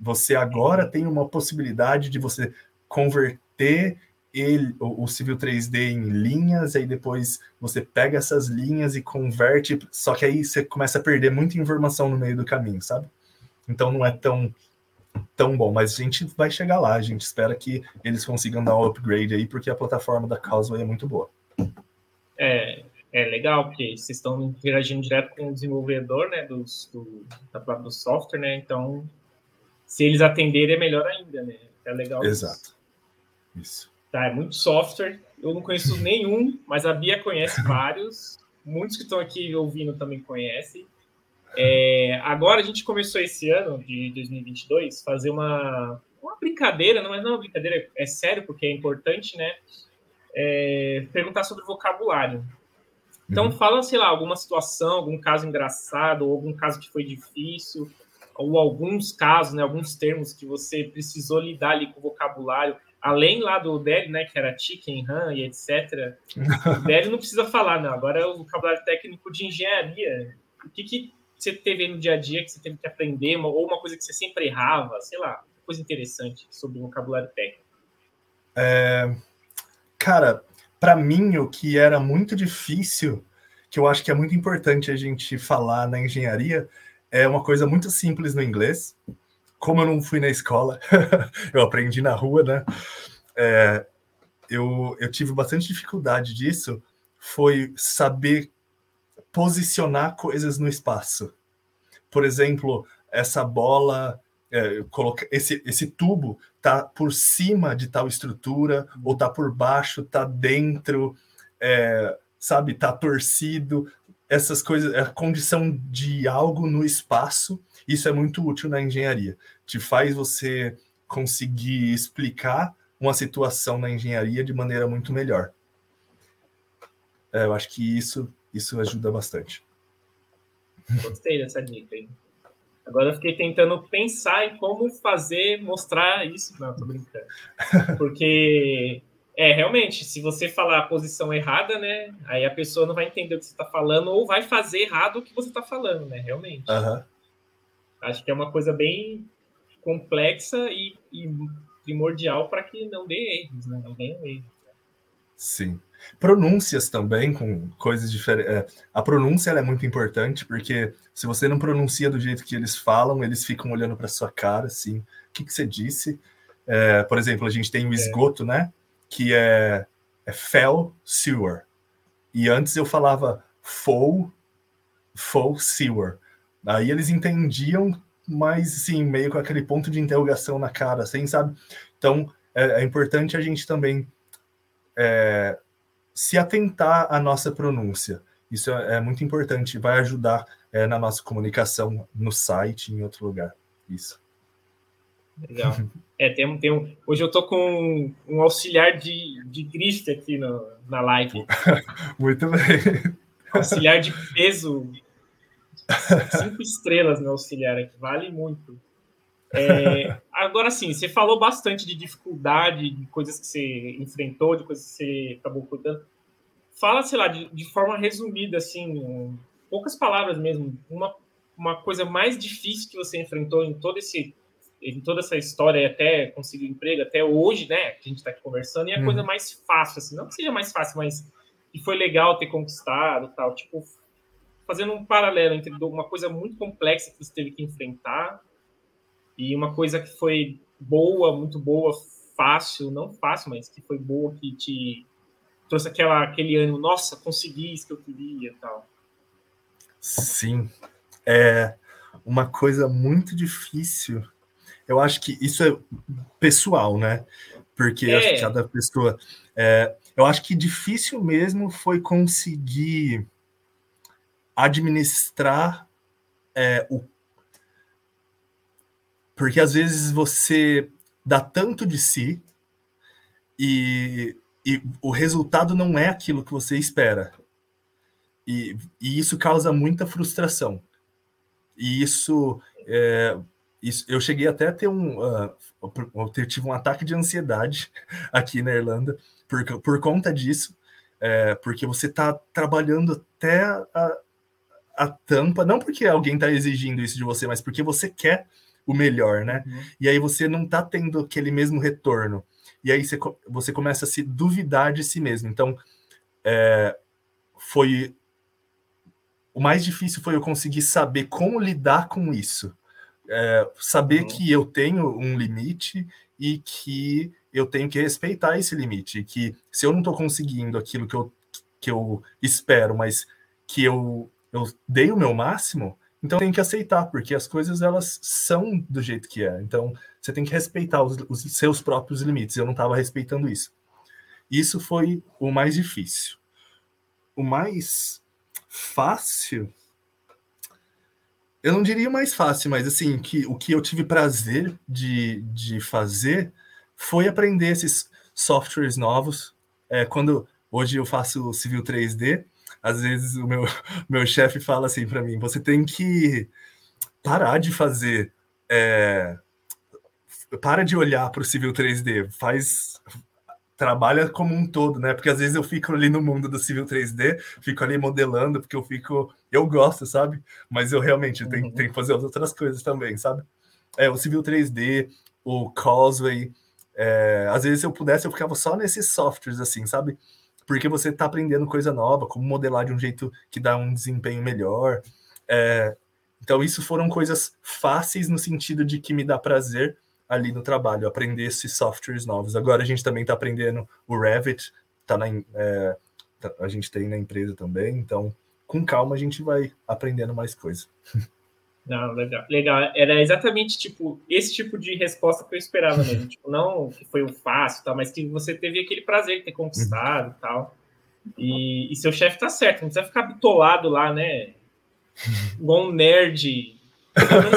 Speaker 3: Você agora tem uma possibilidade de você converter ele, o, o Civil 3D em linhas, aí depois você pega essas linhas e converte, só que aí você começa a perder muita informação no meio do caminho, sabe? Então não é tão tão bom, mas a gente vai chegar lá, a gente espera que eles consigam dar um upgrade aí, porque a plataforma da Causeway é muito boa.
Speaker 2: É, é legal, porque vocês estão interagindo direto com o desenvolvedor, né, dos, do, da, do software, né, então se eles atenderem é melhor ainda, né, é legal.
Speaker 3: Exato, isso. isso.
Speaker 2: Tá, é muito software, eu não conheço nenhum, mas a Bia conhece vários, muitos que estão aqui ouvindo também conhecem. É, agora a gente começou esse ano de 2022 fazer uma, uma brincadeira, não, mas não é uma brincadeira, é sério porque é importante, né? É, perguntar sobre vocabulário. Então, uhum. fala, sei lá, alguma situação, algum caso engraçado, ou algum caso que foi difícil, ou alguns casos, né, alguns termos que você precisou lidar ali com o vocabulário, além lá do Délio, né, que era chicken, ham e etc. O Délio não precisa falar, não. Agora é o vocabulário técnico de engenharia. O que, que você teve no dia a dia que você teve que aprender, ou uma coisa que você sempre errava, sei lá, coisa interessante sobre o vocabulário técnico?
Speaker 3: É... Cara, para mim, o que era muito difícil, que eu acho que é muito importante a gente falar na engenharia, é uma coisa muito simples no inglês, como eu não fui na escola, eu aprendi na rua, né? É, eu, eu tive bastante dificuldade disso, foi saber posicionar coisas no espaço. Por exemplo, essa bola, é, coloca, esse, esse tubo tá por cima de tal estrutura, ou tá por baixo, tá dentro, é, sabe, tá torcido. Essas coisas, a condição de algo no espaço, isso é muito útil na engenharia. Te faz você conseguir explicar uma situação na engenharia de maneira muito melhor. É, eu acho que isso, isso ajuda bastante.
Speaker 2: Gostei dessa dica, hein? Agora eu fiquei tentando pensar em como fazer, mostrar isso. Não, tô brincando. Porque, é, realmente, se você falar a posição errada, né? Aí a pessoa não vai entender o que você está falando ou vai fazer errado o que você está falando, né? Realmente.
Speaker 3: Uhum.
Speaker 2: Acho que é uma coisa bem complexa e, e primordial para que não dê erros, né? Não tenha erros.
Speaker 3: Sim. Pronúncias também, com coisas diferentes. É, a pronúncia é muito importante, porque se você não pronuncia do jeito que eles falam, eles ficam olhando para sua cara, assim, o que, que você disse? É, por exemplo, a gente tem o é. esgoto, é. né? Que é, é fell sewer. E antes eu falava full, full sewer. Aí eles entendiam, mas sim, meio com aquele ponto de interrogação na cara, assim, sabe? Então é, é importante a gente também é, se atentar à nossa pronúncia. Isso é, é muito importante, vai ajudar é, na nossa comunicação no site, em outro lugar. Isso.
Speaker 2: Legal. É, tem, tem um, hoje eu tô com um, auxiliar de, de grife aqui no, na live.
Speaker 3: Muito bem.
Speaker 2: Auxiliar de peso. Cinco estrelas meu auxiliar aqui, vale muito. É, agora sim, você falou bastante de dificuldade, de coisas que você enfrentou, de coisas que você acabou cuidando. Fala, sei lá, de, de forma resumida, assim, poucas palavras mesmo, uma, uma coisa mais difícil que você enfrentou em todo esse em toda essa história até conseguir emprego até hoje, né, que a gente está aqui conversando, e a coisa uhum. mais fácil, assim, não que seja mais fácil, mas que foi legal ter conquistado, tal, tipo, fazendo um paralelo entre uma coisa muito complexa que você teve que enfrentar e uma coisa que foi boa, muito boa, fácil, não fácil, mas que foi boa, que te trouxe aquela, aquele ânimo, nossa, consegui isso que eu queria e tal.
Speaker 3: Sim. É uma coisa muito difícil. Eu acho que isso é pessoal, né? Porque é. cada pessoa. É, eu acho que difícil mesmo foi conseguir administrar é, o porque às vezes você dá tanto de si e, e o resultado não é aquilo que você espera. E, e isso causa muita frustração. E isso, é, isso eu cheguei até a ter um. Uh, eu tive um ataque de ansiedade aqui na Irlanda por, por conta disso, é, porque você está trabalhando até a, a tampa, não porque alguém está exigindo isso de você, mas porque você quer o melhor, né? Uhum. E aí você não tá tendo aquele mesmo retorno. E aí você, você começa a se duvidar de si mesmo. Então, é, foi. O mais difícil foi eu conseguir saber como lidar com isso. É, saber uhum. que eu tenho um limite e que eu tenho que respeitar esse limite. Que se eu não estou conseguindo aquilo que eu, que eu espero, mas que eu, eu dei o meu máximo, então tem que aceitar, porque as coisas elas são do jeito que é. Então você tem que respeitar os, os seus próprios limites. Eu não estava respeitando isso. Isso foi o mais difícil. O mais fácil, eu não diria mais fácil, mas assim, que, o que eu tive prazer de, de fazer foi aprender esses softwares novos. É, quando hoje eu faço Civil 3D, às vezes o meu, meu chefe fala assim para mim: você tem que parar de fazer. É, para de olhar para o Civil 3D, faz. Trabalha como um todo, né? Porque às vezes eu fico ali no mundo do Civil 3D, fico ali modelando, porque eu fico. Eu gosto, sabe? Mas eu realmente tenho, uhum. tenho que fazer outras coisas também, sabe? É, o Civil 3D, o Causeway. É, às vezes, se eu pudesse, eu ficava só nesses softwares, assim, sabe? Porque você está aprendendo coisa nova, como modelar de um jeito que dá um desempenho melhor. É, Então, isso foram coisas fáceis no sentido de que me dá prazer ali no trabalho, aprender esses softwares novos. Agora a gente também está aprendendo o Revit, tá na, é, tá, a gente tem na empresa também, então com calma a gente vai aprendendo mais coisas.
Speaker 2: Não, legal, legal. Era exatamente tipo esse tipo de resposta que eu esperava mesmo. tipo, não que foi o fácil, tal, mas que você teve aquele prazer de ter conquistado e tal. E, e seu chefe tá certo, não precisa ficar bitolado lá, né? Igual um nerd.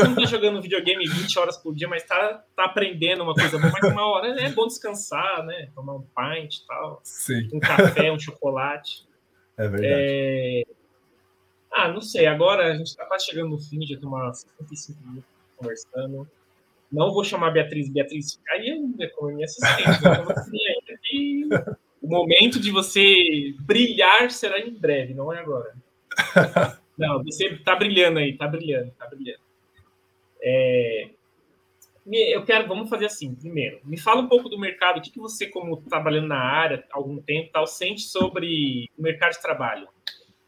Speaker 2: Não tá jogando videogame 20 horas por dia, mas tá, tá aprendendo uma coisa boa. Mas uma hora é bom descansar, né? Tomar um pint e tal.
Speaker 3: Sim.
Speaker 2: Um café, um chocolate.
Speaker 3: É verdade. É...
Speaker 2: Ah, não sei. Agora a gente tá quase chegando no fim, já tem umas 55 minutos conversando. Não vou chamar Beatriz. Beatriz, aí é como minha assistente. O momento de você brilhar será em breve, não é agora. Não, você tá brilhando aí, tá brilhando, tá brilhando. É, eu quero, vamos fazer assim, primeiro, me fala um pouco do mercado, o que, que você, como trabalhando na área há algum tempo, tal, sente sobre o mercado de trabalho?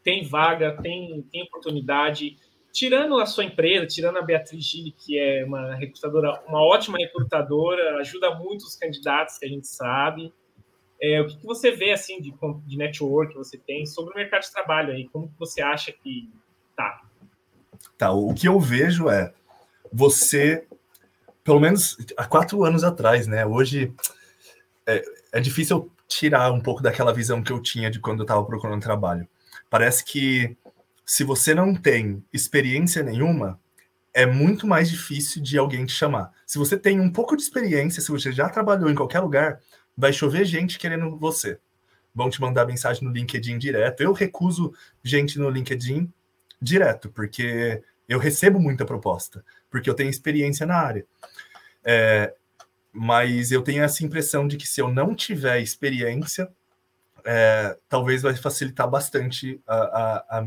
Speaker 2: Tem vaga, tem, tem oportunidade? Tirando a sua empresa, tirando a Beatriz Gili, que é uma recrutadora, uma ótima recrutadora, ajuda muito os candidatos que a gente sabe. É, o que, que, você vê assim de, de network que você tem sobre o mercado de trabalho aí? Como que você acha que tá?
Speaker 3: Tá, o que eu vejo é você, pelo menos há quatro anos atrás, né? Hoje é, é difícil tirar um pouco daquela visão que eu tinha de quando eu estava procurando trabalho. Parece que se você não tem experiência nenhuma, é muito mais difícil de alguém te chamar. Se você tem um pouco de experiência, se você já trabalhou em qualquer lugar, vai chover gente querendo você. Vão te mandar mensagem no LinkedIn direto. Eu recuso gente no LinkedIn direto, porque eu recebo muita proposta, porque eu tenho experiência na área. É, mas eu tenho essa impressão de que se eu não tiver experiência, é, talvez vai facilitar bastante a, a, a,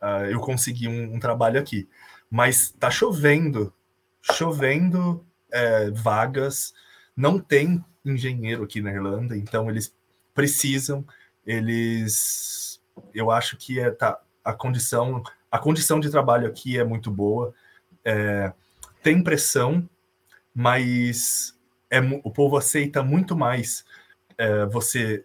Speaker 3: a eu conseguir um, um, trabalho aqui. Mas tá chovendo, chovendo é, vagas, não tem engenheiro aqui na Irlanda, então eles precisam, eles, eu acho que é, tá, a condição, a condição de trabalho aqui é muito boa, é, tem pressão, mas é, o povo aceita muito mais é, você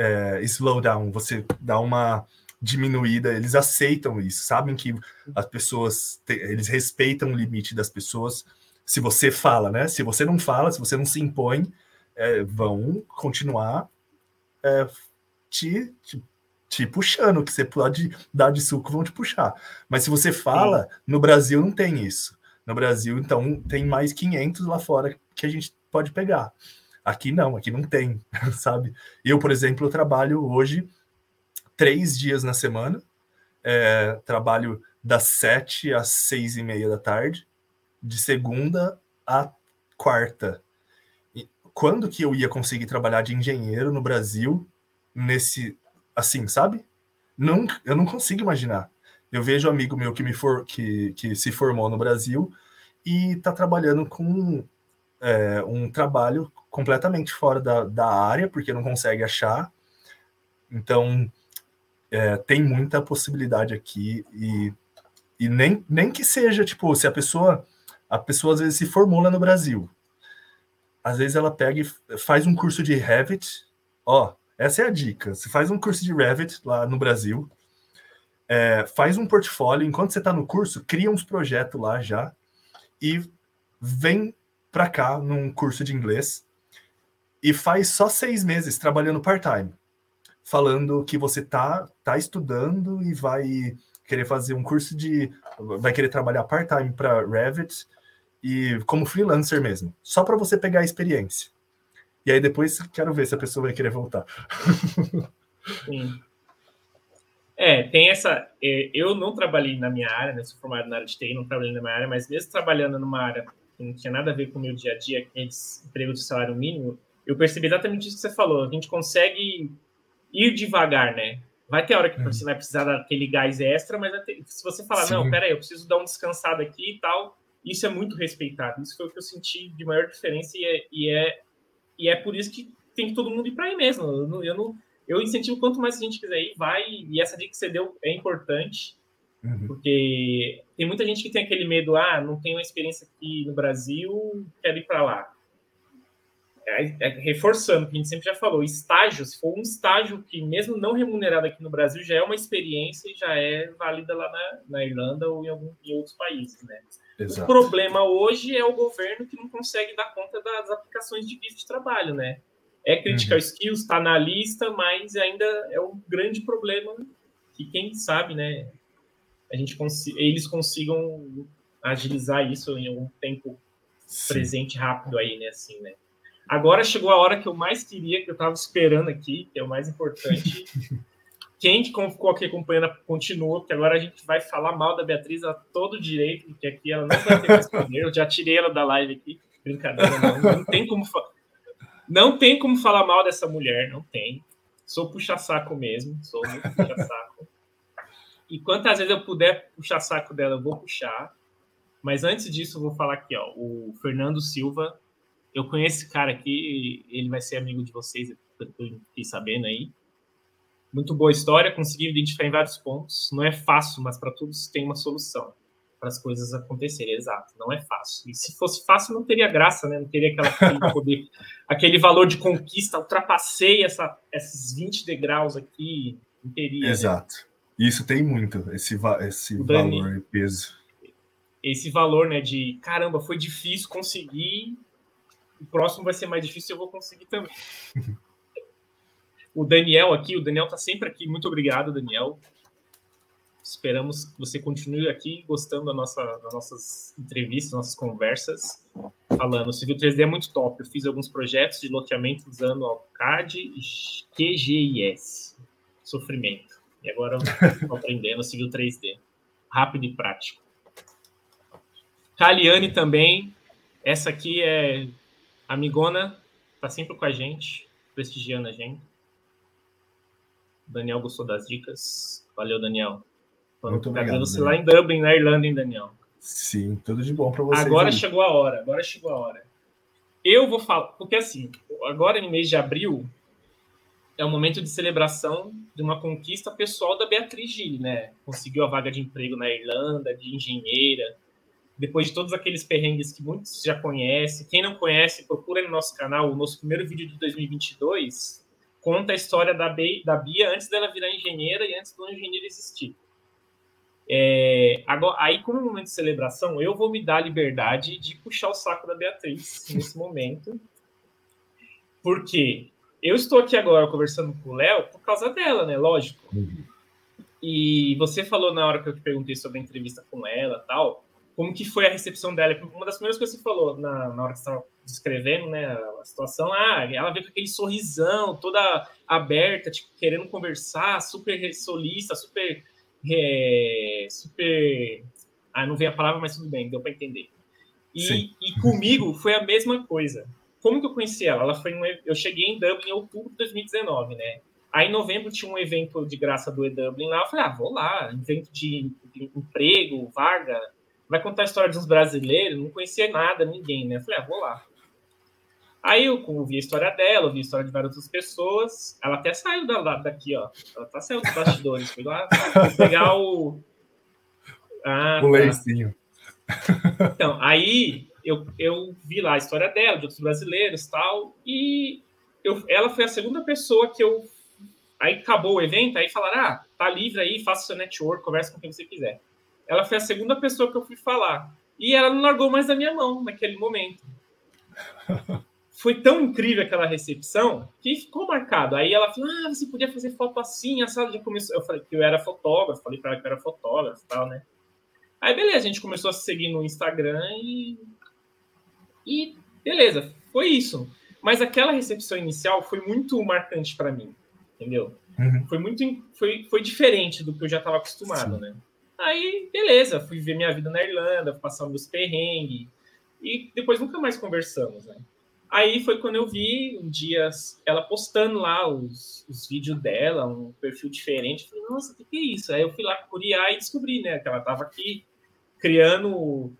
Speaker 3: é, slow down, você dá uma diminuída, eles aceitam isso, sabem que as pessoas, eles respeitam o limite das pessoas, se você fala, né? Se você não fala, se você não se impõe, é, vão continuar é, te, te, te, puxando, que você pode dar de suco, vão te puxar. Mas se você fala, Sim. no Brasil não tem isso. No Brasil, então, tem mais 500 lá fora que a gente pode pegar. Aqui não, aqui não tem, sabe? Eu, por exemplo, trabalho hoje três dias na semana, é, trabalho das sete às seis e meia da tarde, de segunda a quarta. E quando que eu ia conseguir trabalhar de engenheiro no Brasil nesse assim, sabe? Não, eu não consigo imaginar. Eu vejo um amigo meu que me for, que, que se formou no Brasil e está trabalhando com é, um trabalho completamente fora da, da área, porque não consegue achar. Então, é, tem muita possibilidade aqui e, e nem, nem que seja, tipo, se a pessoa a pessoa às vezes se formula no Brasil. Às vezes ela pega e faz um curso de Revit. Ó, essa é a dica. Você faz um curso de Revit lá no Brasil, é, faz um portfólio. Enquanto você está no curso, cria uns projetos lá já e vem para cá num curso de inglês e faz só seis meses trabalhando part-time, falando que você tá, tá estudando e vai querer fazer um curso de. vai querer trabalhar part-time para Revit e como freelancer mesmo, só para você pegar a experiência. E aí depois quero ver se a pessoa vai querer voltar.
Speaker 2: Sim. É, tem essa. É, eu não trabalhei na minha área, né? Sou formado na área de TI, não trabalhei na minha área, mas mesmo trabalhando numa área que não tinha nada a ver com o meu dia a dia, que é emprego de salário mínimo, eu percebi exatamente isso que você falou. A gente consegue ir devagar, né? Vai ter hora que você vai precisar daquele gás extra, mas ter, se você falar, Sim. não, peraí, eu preciso dar um descansado aqui e tal, isso é muito respeitado. Isso foi o que eu senti de maior diferença e é, e é, e é por isso que tem que todo mundo ir para aí mesmo. Eu não, eu não, eu incentivo quanto mais a gente quiser ir, vai. E essa dica que você deu é importante. Uhum. Porque tem muita gente que tem aquele medo, ah, não tenho uma experiência aqui no Brasil, quero ir para lá. É, é, reforçando, que a gente sempre já falou, estágio, se for um estágio que, mesmo não remunerado aqui no Brasil, já é uma experiência e já é válida lá na, na Irlanda ou em, algum, em outros países, né? Exato. O problema hoje é o governo que não consegue dar conta das aplicações de visto de trabalho, né? É critical uhum. skills, está na lista, mas ainda é um grande problema que quem sabe, né? A gente eles consigam agilizar isso em algum tempo Sim. presente rápido aí, né? Assim, né? Agora chegou a hora que eu mais queria, que eu estava esperando aqui, que é o mais importante. Quem que ficou aqui acompanhando continua, porque agora a gente vai falar mal da Beatriz a todo direito, porque aqui ela não vai ter mais poder. Eu já tirei ela da live aqui. Brincadeira, não, não tem como não tem como falar mal dessa mulher, não tem. Sou puxa-saco mesmo, sou muito puxa-saco. E quantas vezes eu puder puxar saco dela, eu vou puxar. Mas antes disso, eu vou falar aqui, ó, o Fernando Silva eu conheço esse cara aqui, ele vai ser amigo de vocês, eu fiquei sabendo aí. Muito boa história, consegui identificar em vários pontos. Não é fácil, mas para tudo tem uma solução para as coisas acontecerem. Exato, não é fácil. E se fosse fácil, não teria graça, né? Não teria aquela, aquele, poder, aquele valor de conquista. Ultrapassei essa, esses 20 degraus aqui, não teria.
Speaker 3: Né? Exato. Né? Isso tem muito, esse, esse Dani, valor e peso.
Speaker 2: Esse valor, né, de caramba, foi difícil conseguir o próximo vai ser mais difícil, eu vou conseguir também. o Daniel aqui, o Daniel tá sempre aqui. Muito obrigado, Daniel. Esperamos que você continue aqui gostando da nossa, das nossas entrevistas, nossas conversas. Falando, o Civil 3D é muito top. Eu fiz alguns projetos de loteamento usando AutoCAD e QGIS. Sofrimento. E agora estou aprendendo Civil 3D. Rápido e prático. Caliane também. Essa aqui é a Amigona tá sempre com a gente, prestigiando a gente. O Daniel gostou das dicas. Valeu, Daniel.
Speaker 3: Muito tá obrigado.
Speaker 2: você lá em Dublin, na Irlanda, hein, Daniel?
Speaker 3: Sim, tudo de bom para você.
Speaker 2: Agora aí. chegou a hora, agora chegou a hora. Eu vou falar, porque assim, agora no mês de abril é um momento de celebração de uma conquista pessoal da Beatriz Gil, né? Conseguiu a vaga de emprego na Irlanda, de engenheira, depois de todos aqueles perrengues que muitos já conhecem. Quem não conhece, procura no nosso canal. O nosso primeiro vídeo de 2022 conta a história da, da Bia antes dela virar engenheira e antes do engenheiro existir. É, agora, aí, como momento de celebração, eu vou me dar a liberdade de puxar o saco da Beatriz nesse momento. Porque eu estou aqui agora conversando com o Léo por causa dela, né? Lógico. Uhum. E você falou na hora que eu te perguntei sobre a entrevista com ela tal como que foi a recepção dela. Uma das primeiras coisas que você falou na, na hora que você estava descrevendo né, a situação, ah, ela veio com aquele sorrisão, toda aberta, tipo, querendo conversar, super solista, super. É, super. Ah, não veio a palavra, mas tudo bem, deu para entender. E, e, comigo foi a mesma coisa. Como que eu conheci ela? Ela foi um, eu cheguei em Dublin em outubro de 2019, né? Aí em novembro tinha um evento de graça do E-Dublin lá. Eu falei, ah, vou lá, evento de, de emprego, vaga vai contar a história de uns brasileiros, não conhecia nada, ninguém, né? Eu falei, ah, vou lá. Aí eu ouvi a história dela, ouvi a história de várias outras pessoas. Ela até saiu da, daqui, ó. Ela tá saindo dos bastidores. Foi lá pegar o.
Speaker 3: Ah, o tá. leicinho.
Speaker 2: Então, aí eu, eu vi lá a história dela, de outros brasileiros tal. E eu, ela foi a segunda pessoa que eu. Aí acabou o evento, aí falaram: ah, tá livre aí, faça seu network, conversa com quem você quiser. Ela foi a segunda pessoa que eu fui falar. E ela não largou mais da minha mão naquele momento. Foi tão incrível aquela recepção que ficou marcado. Aí ela falou: Ah, você podia fazer foto assim, a sala já começou. Eu falei que eu era fotógrafo, falei para ela que eu era fotógrafo e tal, né? Aí beleza, a gente começou a se seguir no Instagram e. E beleza, foi isso. Mas aquela recepção inicial foi muito marcante para mim, entendeu? Uhum. Foi muito foi, foi diferente do que eu já estava acostumado, Sim. né? Aí, beleza, fui ver minha vida na Irlanda, passar meus perrengues, e depois nunca mais conversamos, né? Aí foi quando eu vi um dia ela postando lá os, os vídeos dela, um perfil diferente. Falei, nossa, o que, que é isso? Aí eu fui lá curiar e descobri, né, que ela estava aqui criando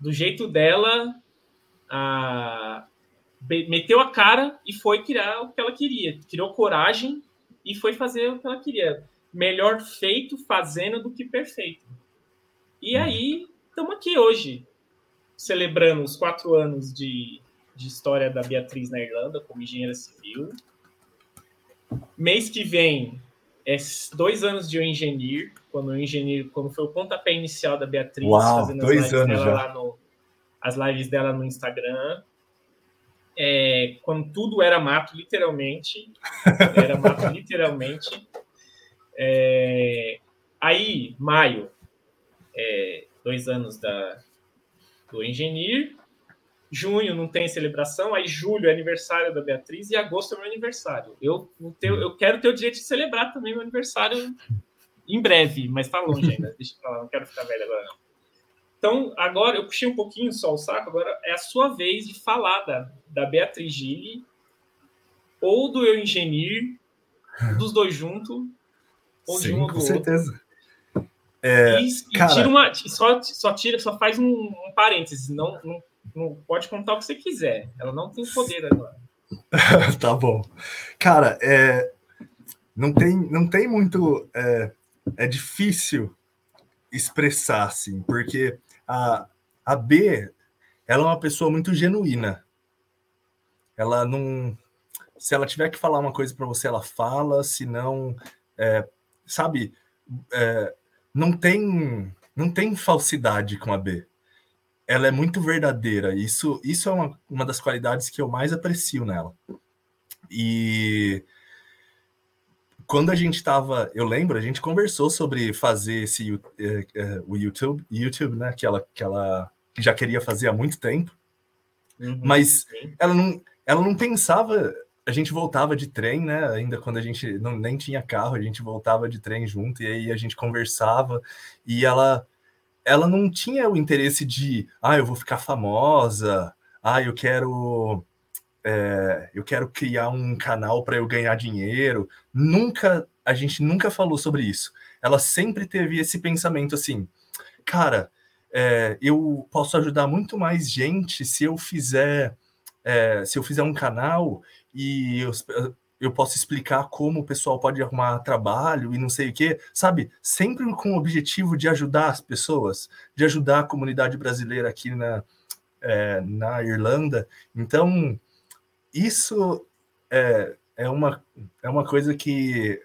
Speaker 2: do jeito dela, a... meteu a cara e foi criar o que ela queria. Criou coragem e foi fazer o que ela queria. Melhor feito fazendo do que perfeito. E uhum. aí, estamos aqui hoje, celebrando os quatro anos de, de história da Beatriz na Irlanda como engenheira civil. Mês que vem é dois anos de eu engenheiro, quando eu engenheiro, quando foi o pontapé inicial da Beatriz,
Speaker 3: Uau, fazendo dois anos já.
Speaker 2: lá no, as lives dela no Instagram. É, quando tudo era mato, literalmente. Era mato, literalmente. É, aí, maio, é, dois anos da, do engenheiro. Junho não tem celebração, aí julho é aniversário da Beatriz e agosto é meu aniversário. Eu, tenho, eu quero ter o direito de celebrar também meu aniversário em breve, mas tá longe ainda. Deixa eu falar, não quero ficar velho agora não. Então, agora eu puxei um pouquinho só o saco, agora é a sua vez de falar da, da Beatriz Gille ou do Eu Engenheiro, dos dois juntos, ou
Speaker 3: Sim,
Speaker 2: de um ou do
Speaker 3: com
Speaker 2: outro.
Speaker 3: certeza. É,
Speaker 2: e, e
Speaker 3: cara-
Speaker 2: tira uma. Só, só tira, só faz um, um parênteses. Não, não, não pode contar o que você quiser. Ela não tem poder agora.
Speaker 3: tá bom. Cara, é, não, tem, não tem muito. É, é difícil expressar, assim, porque a, a B ela é uma pessoa muito genuína. Ela não. Se ela tiver que falar uma coisa para você, ela fala, se não. é, sabe, é, não tem não tem falsidade com a B. Ela é muito verdadeira. Isso, isso é uma, uma das qualidades que eu mais aprecio nela. E quando a gente estava, eu lembro, a gente conversou sobre fazer esse é, é, o YouTube, YouTube, né? Que ela, que ela já queria fazer há muito tempo, mas
Speaker 2: Sim.
Speaker 3: ela não, ela não pensava. A gente voltava de trem, né? Ainda quando a gente não, nem tinha carro, a gente voltava de trem junto e aí a gente conversava e ela ela não tinha o interesse de, ah, eu vou ficar famosa, ah, eu quero é, eu quero criar um canal para eu ganhar dinheiro. Nunca, a gente nunca falou sobre isso. Ela sempre teve esse pensamento assim, cara, é, eu posso ajudar muito mais gente se eu fizer é, se eu fizer um canal e eu, eu posso explicar como o pessoal pode arrumar trabalho e não sei o que, sabe? Sempre com o objetivo de ajudar as pessoas, de ajudar a comunidade brasileira aqui na, é, na Irlanda. Então, isso é, é, uma, é uma coisa que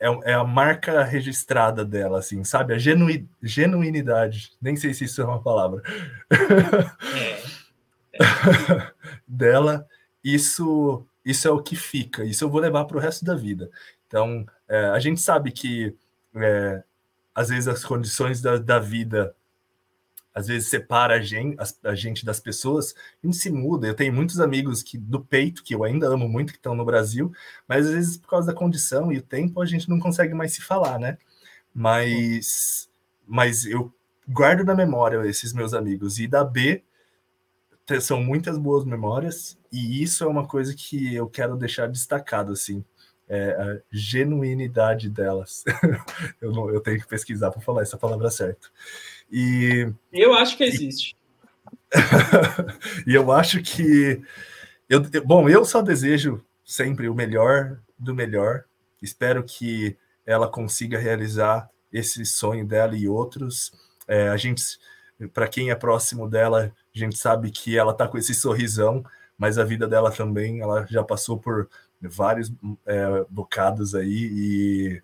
Speaker 3: é, é a marca registrada dela, assim, sabe? A genui, genuinidade, nem sei se isso é uma palavra,
Speaker 2: É.
Speaker 3: dela, isso, isso é o que fica, isso eu vou levar para o resto da vida. Então, é, a gente sabe que é, às vezes as condições da, da vida às vezes separa a gente, a gente das pessoas, a gente se muda. Eu tenho muitos amigos que do peito, que eu ainda amo muito, que estão no Brasil, mas às vezes por causa da condição e o tempo a gente não consegue mais se falar, né? Mas, mas eu guardo na memória esses meus amigos. E da B são muitas boas memórias, e isso é uma coisa que eu quero deixar destacado, assim. É a genuinidade delas. eu, não, eu tenho que pesquisar para falar essa palavra certa. E
Speaker 2: Eu acho que existe.
Speaker 3: e eu acho que. Eu, bom, eu só desejo sempre o melhor do melhor. Espero que ela consiga realizar esse sonho dela e outros. É, a gente, para quem é próximo dela, a gente sabe que ela tá com esse sorrisão, mas a vida dela também, ela já passou por vários é, bocados aí e,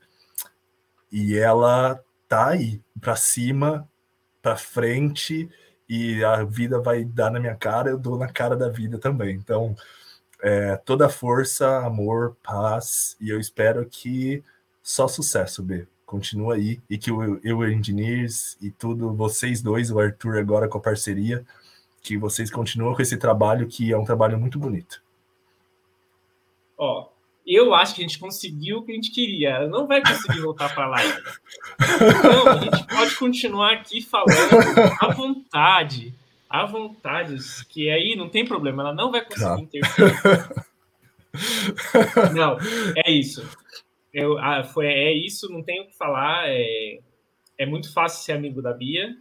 Speaker 3: e ela tá aí para cima, para frente e a vida vai dar na minha cara, eu dou na cara da vida também. Então, é, toda força, amor, paz, e eu espero que só sucesso, B. Continua aí, e que o eu Engineers e tudo, vocês dois, o Arthur agora com a parceria, que vocês continuam com esse trabalho, que é um trabalho muito bonito.
Speaker 2: Ó, eu acho que a gente conseguiu o que a gente queria. Ela não vai conseguir voltar para lá. Então, a gente pode continuar aqui falando à vontade. À vontade. Que aí não tem problema. Ela não vai conseguir
Speaker 3: Tá.
Speaker 2: interferir. Não, é isso. Eu, ah, foi, é isso, não tenho o que falar. É, é muito fácil ser amigo da Bia.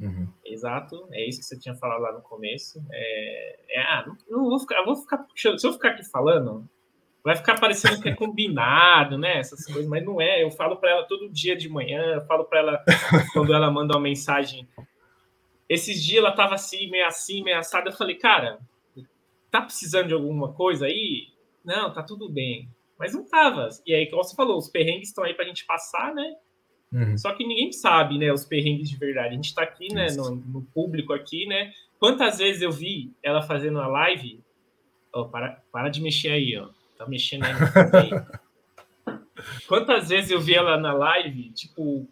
Speaker 3: Uhum.
Speaker 2: Exato, é isso que você tinha falado lá no começo. É, é, ah, não, não vou ficar, eu vou ficar puxando. Se eu ficar aqui falando, vai ficar parecendo que é combinado, né? Essas coisas, mas não é. Eu falo para ela todo dia de manhã, eu falo para ela quando ela manda uma mensagem. Esses dias ela tava assim, meio assim, meio assada. Eu falei, cara, tá precisando de alguma coisa aí? Não, tá tudo bem. Mas não tava. E aí, como você falou, os perrengues estão aí pra gente passar, né? Uhum. Só que ninguém sabe, né, os perrengues de verdade. A gente está aqui, né, no, no, público aqui, né? Quantas vezes eu vi ela fazendo a live? Oh, para, para de mexer aí, ó. Tá mexendo aí. Quantas vezes eu vi ela na live, tipo,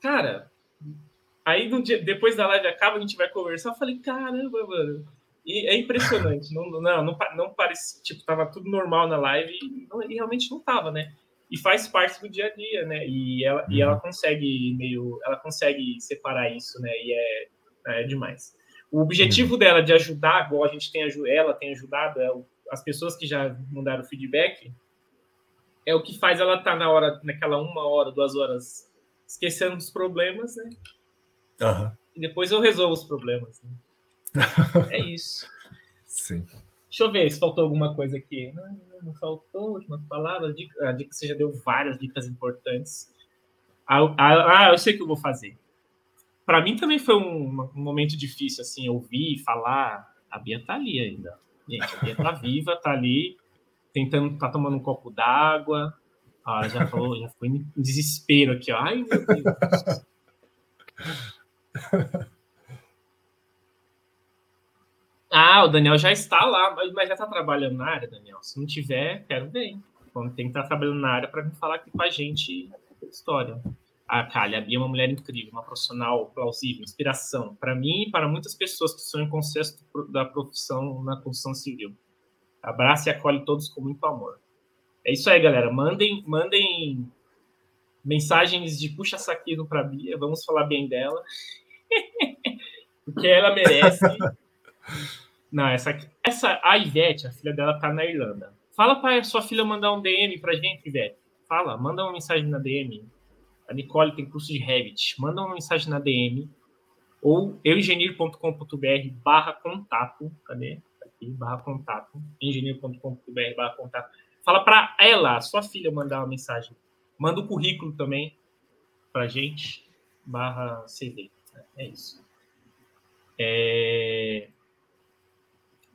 Speaker 2: cara, aí no dia, depois da live acaba, a gente vai conversar, eu falei, caramba, mano. E é impressionante, não, não, não, não parece, tipo, tava tudo normal na live e, não, e realmente não tava, né? e faz parte do dia a dia, né? E ela, uhum. e ela uhum. consegue meio, ela consegue separar isso, né? E é, é demais. O objetivo uhum. dela de ajudar, igual a gente tem ela tem ajudado, é o, as pessoas que já mandaram feedback, é o que faz ela estar tá na hora, naquela uma hora, duas horas, esquecendo dos problemas, né? Uhum. E depois eu resolvo os problemas. Né? é isso.
Speaker 3: Sim.
Speaker 2: Deixa eu ver se faltou alguma coisa aqui. Não, não faltou última palavra. A dica, a dica você já deu várias dicas importantes. Ah, ah, ah eu sei o que eu vou fazer. Para mim também foi um, um, momento difícil, assim, ouvir, falar. A Bia tá ali ainda. Gente, a Bia tá viva, tá ali, tentando, tá tomando um copo d'água. Ah, já falou, já foi em desespero aqui, ó. Ai, meu Deus. Ah, o Daniel já está lá, mas já está trabalhando na área, Daniel. Se não tiver, quero ver. Tem que estar trabalhando na área para vir falar aqui com a gente história. A Kali, a Bia é uma mulher incrível, uma profissional plausível, inspiração para mim e para muitas pessoas que sonham com o sucesso da profissão na construção civil. Abraça e acolhe todos com muito amor. É isso aí, galera. Mandem, mandem mensagens de puxa saquismo para Bia. Vamos falar bem dela, porque ela merece. Não, essa, essa a Ivete, a filha dela tá na Irlanda. Fala para sua filha mandar um DM pra gente, Ivete. Fala, manda uma mensagem na DM. A Nicole tem curso de Revit. Manda uma mensagem na DM ou euengenheiro.com.br barra contato. Cadê? Aqui, barra contato. engenheiro.com.br barra contato. Fala para ela, sua filha, mandar uma mensagem. Manda o currículo também pra gente. Barra CV. É isso. É...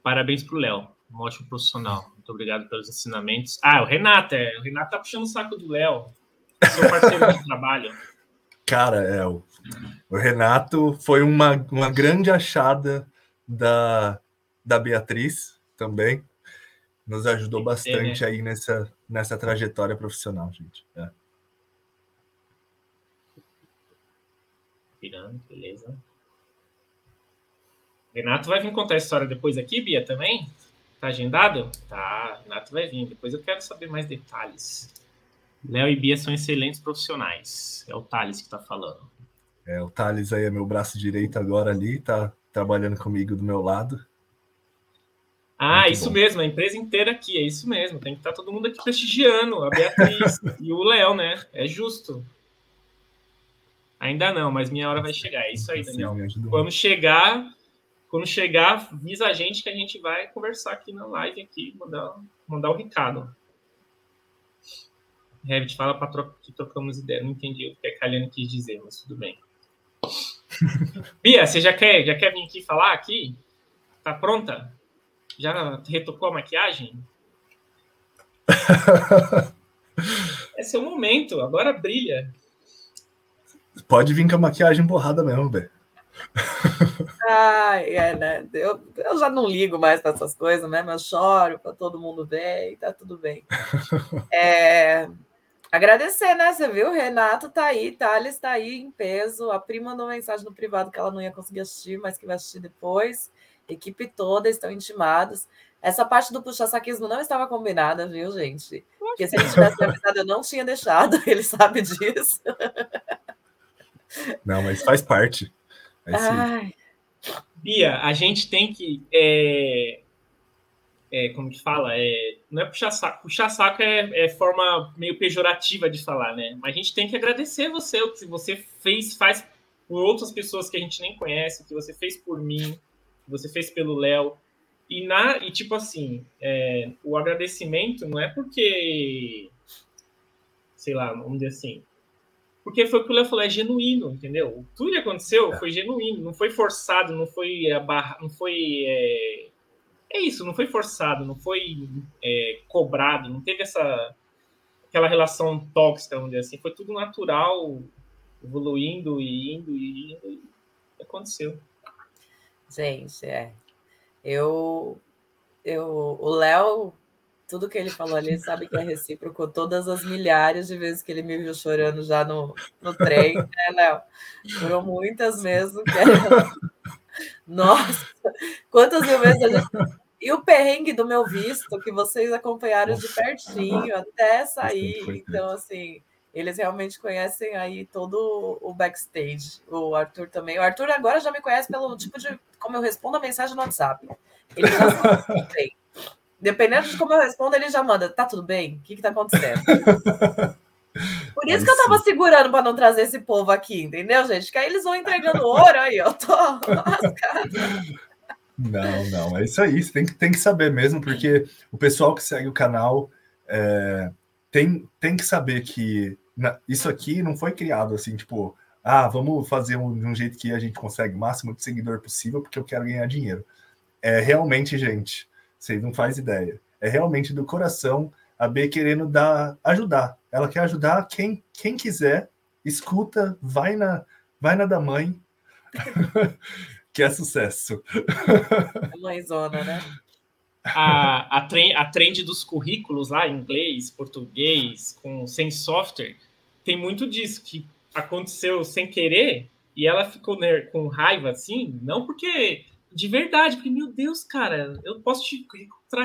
Speaker 2: Parabéns para o Léo, um ótimo profissional. Muito obrigado pelos ensinamentos. Ah, o Renato, é. O Renato tá puxando o saco do Léo. Seu parceiro de trabalho.
Speaker 3: Cara, é, o, o Renato foi uma, uma grande achada da, da Beatriz também. Nos ajudou bastante né? aí nessa, nessa trajetória profissional, gente. É.
Speaker 2: Virando, beleza. Renato vai vir contar a história depois aqui, Bia, também? Tá agendado? Tá, Renato vai vir. Depois eu quero saber mais detalhes. Léo e Bia são excelentes profissionais. É o Thales que tá falando.
Speaker 3: É, o Thales aí é meu braço direito agora ali, tá trabalhando comigo do meu lado.
Speaker 2: Ah, Muito isso bom. mesmo, a empresa inteira aqui, é isso mesmo. Tem que estar tá todo mundo aqui prestigiando, a Beatriz e o Léo, né? É justo. Ainda não, mas minha hora vai chegar. É isso aí, Daniel. Quando chegar, quando chegar, avisa a gente que a gente vai conversar aqui na live, aqui, mandar, mandar o recado. Revit fala para tro que trocamos ideia. Não entendi o que a Kaliane quis dizer, mas tudo bem. Bia, você já quer, já quer vir aqui falar aqui? Tá pronta? Já retocou a maquiagem? Esse é o momento, agora brilha.
Speaker 3: Pode vir com a maquiagem borrada mesmo, Bé.
Speaker 1: Ah, é, né? Eu, eu já não ligo mais para essas coisas, né? Mas choro para todo mundo ver e tá tudo bem. É, agradecer, né? Você viu? O Renato tá aí, Thales tá aí em peso. A prima mandou mensagem no privado que ela não ia conseguir assistir, mas que vai assistir depois. Equipe toda estão intimados. Essa parte do puxa-saquismo não estava combinada, viu, gente? Porque se ele tivesse avisado, eu não tinha deixado, ele sabe disso.
Speaker 3: Não, mas faz parte.
Speaker 2: Ai. Bia, a gente tem que. É, é, como que fala? É, não é puxar saco. Puxar saco é, é, forma meio pejorativa de falar, né? Mas a gente tem que agradecer você, o que você fez, faz por outras pessoas que a gente nem conhece, o que você fez por mim, o que você fez pelo Léo. E, na, e tipo assim, é, o agradecimento não é porque, sei lá, vamos dizer assim, porque foi o que o Léo falou, é genuíno, entendeu? Tudo que aconteceu é. foi genuíno, não foi forçado, não foi barra, não foi é, isso, não foi forçado, não foi é, cobrado, não teve essa aquela relação tóxica, dizer assim, foi tudo natural, evoluindo e indo e indo, e aconteceu.
Speaker 1: Gente, é. Eu, eu, o Léo, tudo que ele falou ali, sabe que é recíproco. Todas as milhares de vezes que ele me viu chorando já no, no trem, né, Léo? Foram muitas mesmo. Era... Nossa, quantas mil vezes a gente. E o perrengue do meu visto, que vocês acompanharam de pertinho até sair. Então, assim, eles realmente conhecem aí todo o backstage. O Arthur também. O Arthur agora já me conhece pelo tipo de como eu respondo a mensagem no WhatsApp. Ele já sabe Dependendo de como eu respondo, ele já manda: tá tudo bem? O que, que tá acontecendo? Por isso que eu tava segurando para não trazer esse povo aqui, entendeu, gente? Que aí eles vão entregando ouro aí, eu tô lascada.
Speaker 3: Não, não, é isso aí. Você tem que, tem que saber mesmo, porque o pessoal que segue o canal é, tem, tem que saber que na, isso aqui não foi criado assim, tipo, ah, vamos fazer um, de um jeito que a gente consegue o máximo de seguidor possível, porque eu quero ganhar dinheiro. É realmente, gente, vocês não faz ideia. É realmente do coração a B querendo dar, ajudar. Ela quer ajudar quem, quem quiser, escuta, vai na, vai na da mãe, que é sucesso.
Speaker 1: Mãezona, né?
Speaker 2: A, a, trend, a trend dos currículos lá, inglês, português, com, sem software, tem muito disso que aconteceu sem querer e ela ficou né, com raiva assim, não porque de verdade, porque meu Deus, cara, eu posso te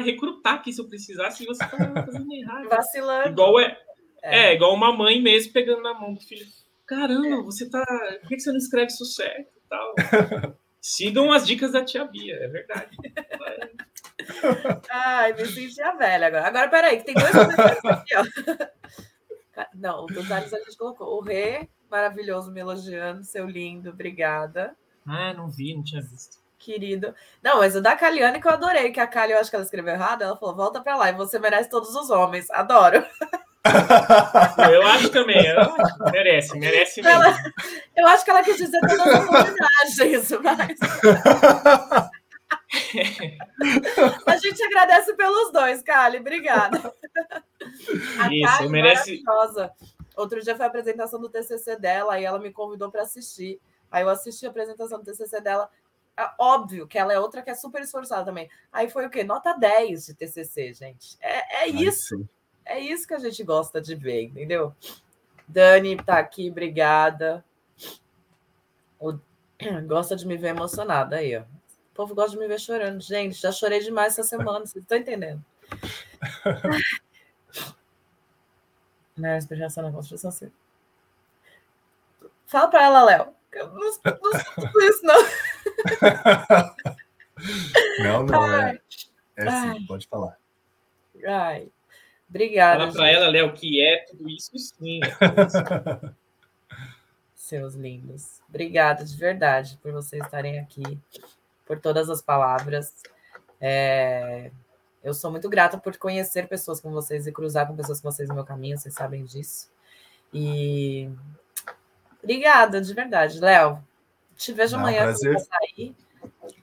Speaker 2: recrutar aqui se eu precisasse e você tá fazendo errado.
Speaker 1: Vacilando.
Speaker 2: Igual é, é, é. igual uma mãe mesmo pegando na mão do filho. Caramba, é. você tá. Por que você não escreve isso certo e tal? Sigam as dicas da tia Bia, é verdade.
Speaker 1: Ai, me senti a velha agora. Agora, peraí, que tem dois comentários aqui, ó. Não, o dos a gente colocou. O Rê, maravilhoso, me elogiando, seu lindo, obrigada.
Speaker 2: Ah, não vi, não tinha visto.
Speaker 1: Querido. Não, mas o da Caliane que eu adorei, que a Cali, eu acho que ela escreveu errado, ela falou, volta pra lá, e você merece todos os homens. Adoro.
Speaker 2: Eu acho também, eu acho, merece, merece mesmo.
Speaker 1: Ela, eu acho que ela quis dizer todas as homenagens, mas... A gente agradece pelos dois, Kali. Obrigada.
Speaker 2: A Isso, Kali merece.
Speaker 1: Maravilhosa. Outro dia foi a apresentação do TCC dela e ela me convidou para assistir. Aí eu assisti a apresentação do TCC dela. É óbvio que ela é outra que é super esforçada também. Aí foi o quê? Nota 10 de TCC, gente. É, é isso. É isso que a gente gosta de ver, entendeu? Dani tá aqui, obrigada. O... Gosta de me ver emocionada aí, ó povo gosta de me ver chorando. Gente, já chorei demais essa semana, vocês estão entendendo? Né, inspiração na construção civil. Fala para ela, Léo. Eu não, não isso, não.
Speaker 3: Não, não, é. É sim, pode falar.
Speaker 1: Ai, obrigada.
Speaker 2: Fala para ela, Léo, que é tudo isso sim.
Speaker 1: Seus lindos. Obrigada de verdade por vocês estarem aqui por todas as palavras. É, eu sou muito grata por conhecer pessoas como vocês e cruzar com pessoas como vocês no meu caminho, vocês sabem disso. E obrigada, de verdade. Léo, te vejo Não, amanhã prazer... sair.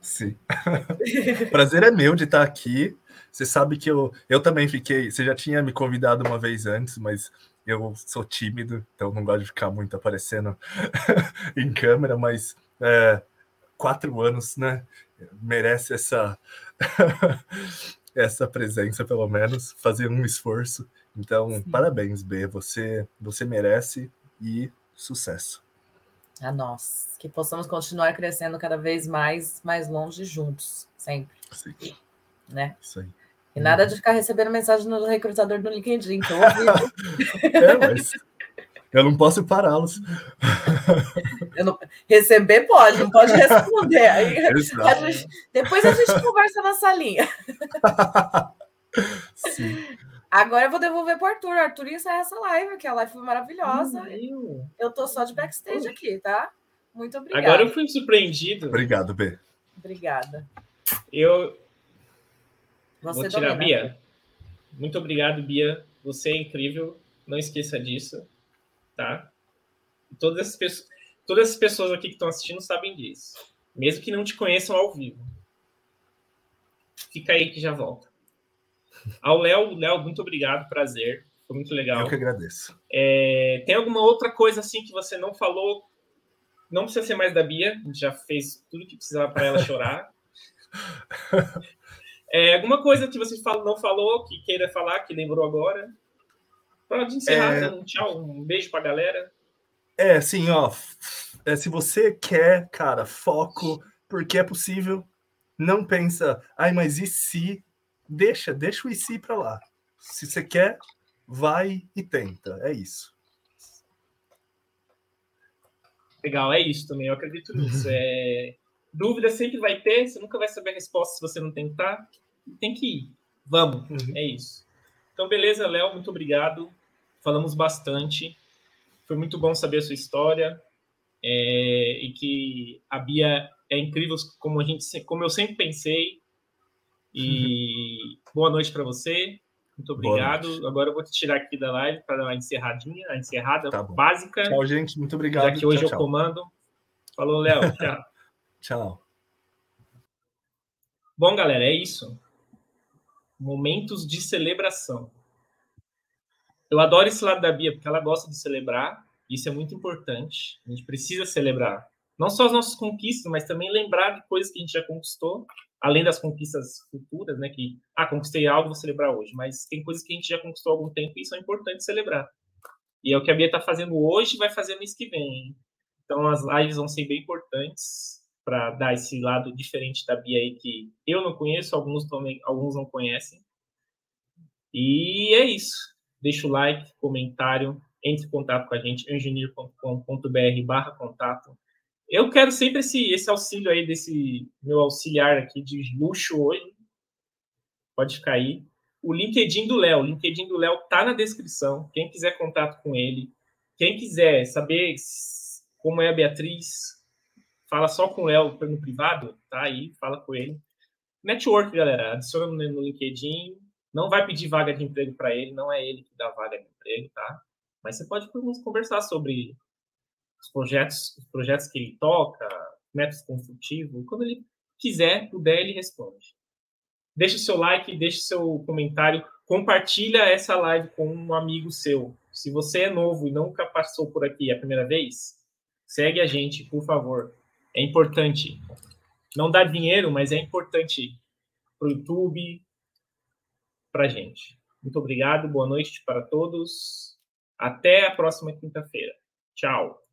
Speaker 3: Sim. prazer é meu de estar aqui. Você sabe que eu, eu também fiquei. Você já tinha me convidado uma vez antes, mas eu sou tímido, então não gosto de ficar muito aparecendo em câmera, mas é, quatro anos, né? Merece essa essa presença, pelo menos, fazer um esforço. Então, Sim. parabéns, B. Você, você merece e sucesso.
Speaker 1: A nós. Que possamos continuar crescendo cada vez mais, mais longe juntos, sempre.
Speaker 3: Sim.
Speaker 1: Né?
Speaker 3: Isso aí.
Speaker 1: E nada de ficar recebendo mensagem no recrutador do LinkedIn, que eu
Speaker 3: ouvi. é, mas eu não posso pará-los.
Speaker 1: Não... Receber pode, não pode responder. Aí, a gente... Depois a gente conversa na salinha.
Speaker 3: Sim.
Speaker 1: Agora eu vou devolver para o Arthur. Arthur encerra essa live, que a live foi maravilhosa. eu tô só de backstage aqui, tá? Muito obrigada.
Speaker 2: Agora eu fui surpreendido.
Speaker 3: Obrigado, B.
Speaker 1: Obrigada.
Speaker 2: Eu, Você Vou tirar, domina. Bia. Muito obrigado, Bia. Você é incrível. Não esqueça disso, tá? Todas as pessoas, todas as pessoas aqui que estão assistindo sabem disso, mesmo que não te conheçam ao vivo. Fica aí que já volta. Ao Léo, Léo, muito obrigado, prazer. Foi muito legal.
Speaker 3: Eu que agradeço.
Speaker 2: É, tem alguma outra coisa assim que você não falou? Não precisa ser mais da Bia, a gente já fez tudo que precisava para ela chorar. É, alguma coisa que você não falou, que queira falar, que lembrou agora? Pode encerrar, é... um tchau, um beijo para a galera.
Speaker 3: É, sim, ó. É, se você quer, cara, foco, porque é possível. Não pensa, ai, mas e se? Deixa, deixa o e se para lá. Se você quer, vai e tenta. É isso.
Speaker 2: Legal, é isso também. Eu acredito nisso. É... Dúvida sempre vai ter, você nunca vai saber a resposta se você não tentar. Tem que ir. Vamos, uhum. é isso. Então, beleza, Léo, muito obrigado. Falamos bastante. Foi muito bom saber a sua história. É... e que a Bia é incrível, como, a gente, como eu sempre pensei. E uhum. boa noite para você. Muito obrigado. Agora eu vou te tirar aqui da live para dar uma encerradinha, a encerrada tá básica.
Speaker 3: Tchau, gente. Muito obrigado.
Speaker 2: Já que hoje tchau, eu comando. Falou, Léo. Tchau.
Speaker 3: tchau.
Speaker 2: Bom, galera, é isso. Momentos de celebração. Eu adoro esse lado da Bia, porque ela gosta de celebrar. Isso é muito importante. A gente precisa celebrar. Não só as nossas conquistas, mas também lembrar de coisas que a gente já conquistou além das conquistas futuras, né? Que, ah, conquistei algo, vou celebrar hoje. Mas tem coisas que a gente já conquistou há algum tempo e são importantes celebrar. E é o que a Bia está fazendo hoje vai fazer mês que vem. Então as lives vão ser bem importantes para dar esse lado diferente da Bia aí que eu não conheço, alguns também, alguns não conhecem. E é isso. Deixa o like, comentário, entre em contato com a gente, engineer.com.br barra contato eu quero sempre esse, esse auxílio aí, desse meu auxiliar aqui de luxo hoje. Pode ficar aí. O LinkedIn do Léo. O LinkedIn do Léo tá na descrição. Quem quiser contato com ele, quem quiser saber como é a Beatriz, fala só com o Léo no privado, tá aí, fala com ele. Network, galera, adiciona no LinkedIn. Não vai pedir vaga de emprego para ele, não é ele que dá vaga de emprego, tá? Mas você pode conversar sobre os projetos, os projetos que ele toca, métodos construtivos, quando ele quiser, puder, ele responde. Deixe o seu like, deixe o seu comentário, compartilha essa live com um amigo seu. Se você é novo e nunca passou por aqui a primeira vez, segue a gente, por favor. É importante. Não dá dinheiro, mas é importante para o YouTube, para a gente. Muito obrigado, boa noite para todos. Até a próxima quinta-feira. Tchau.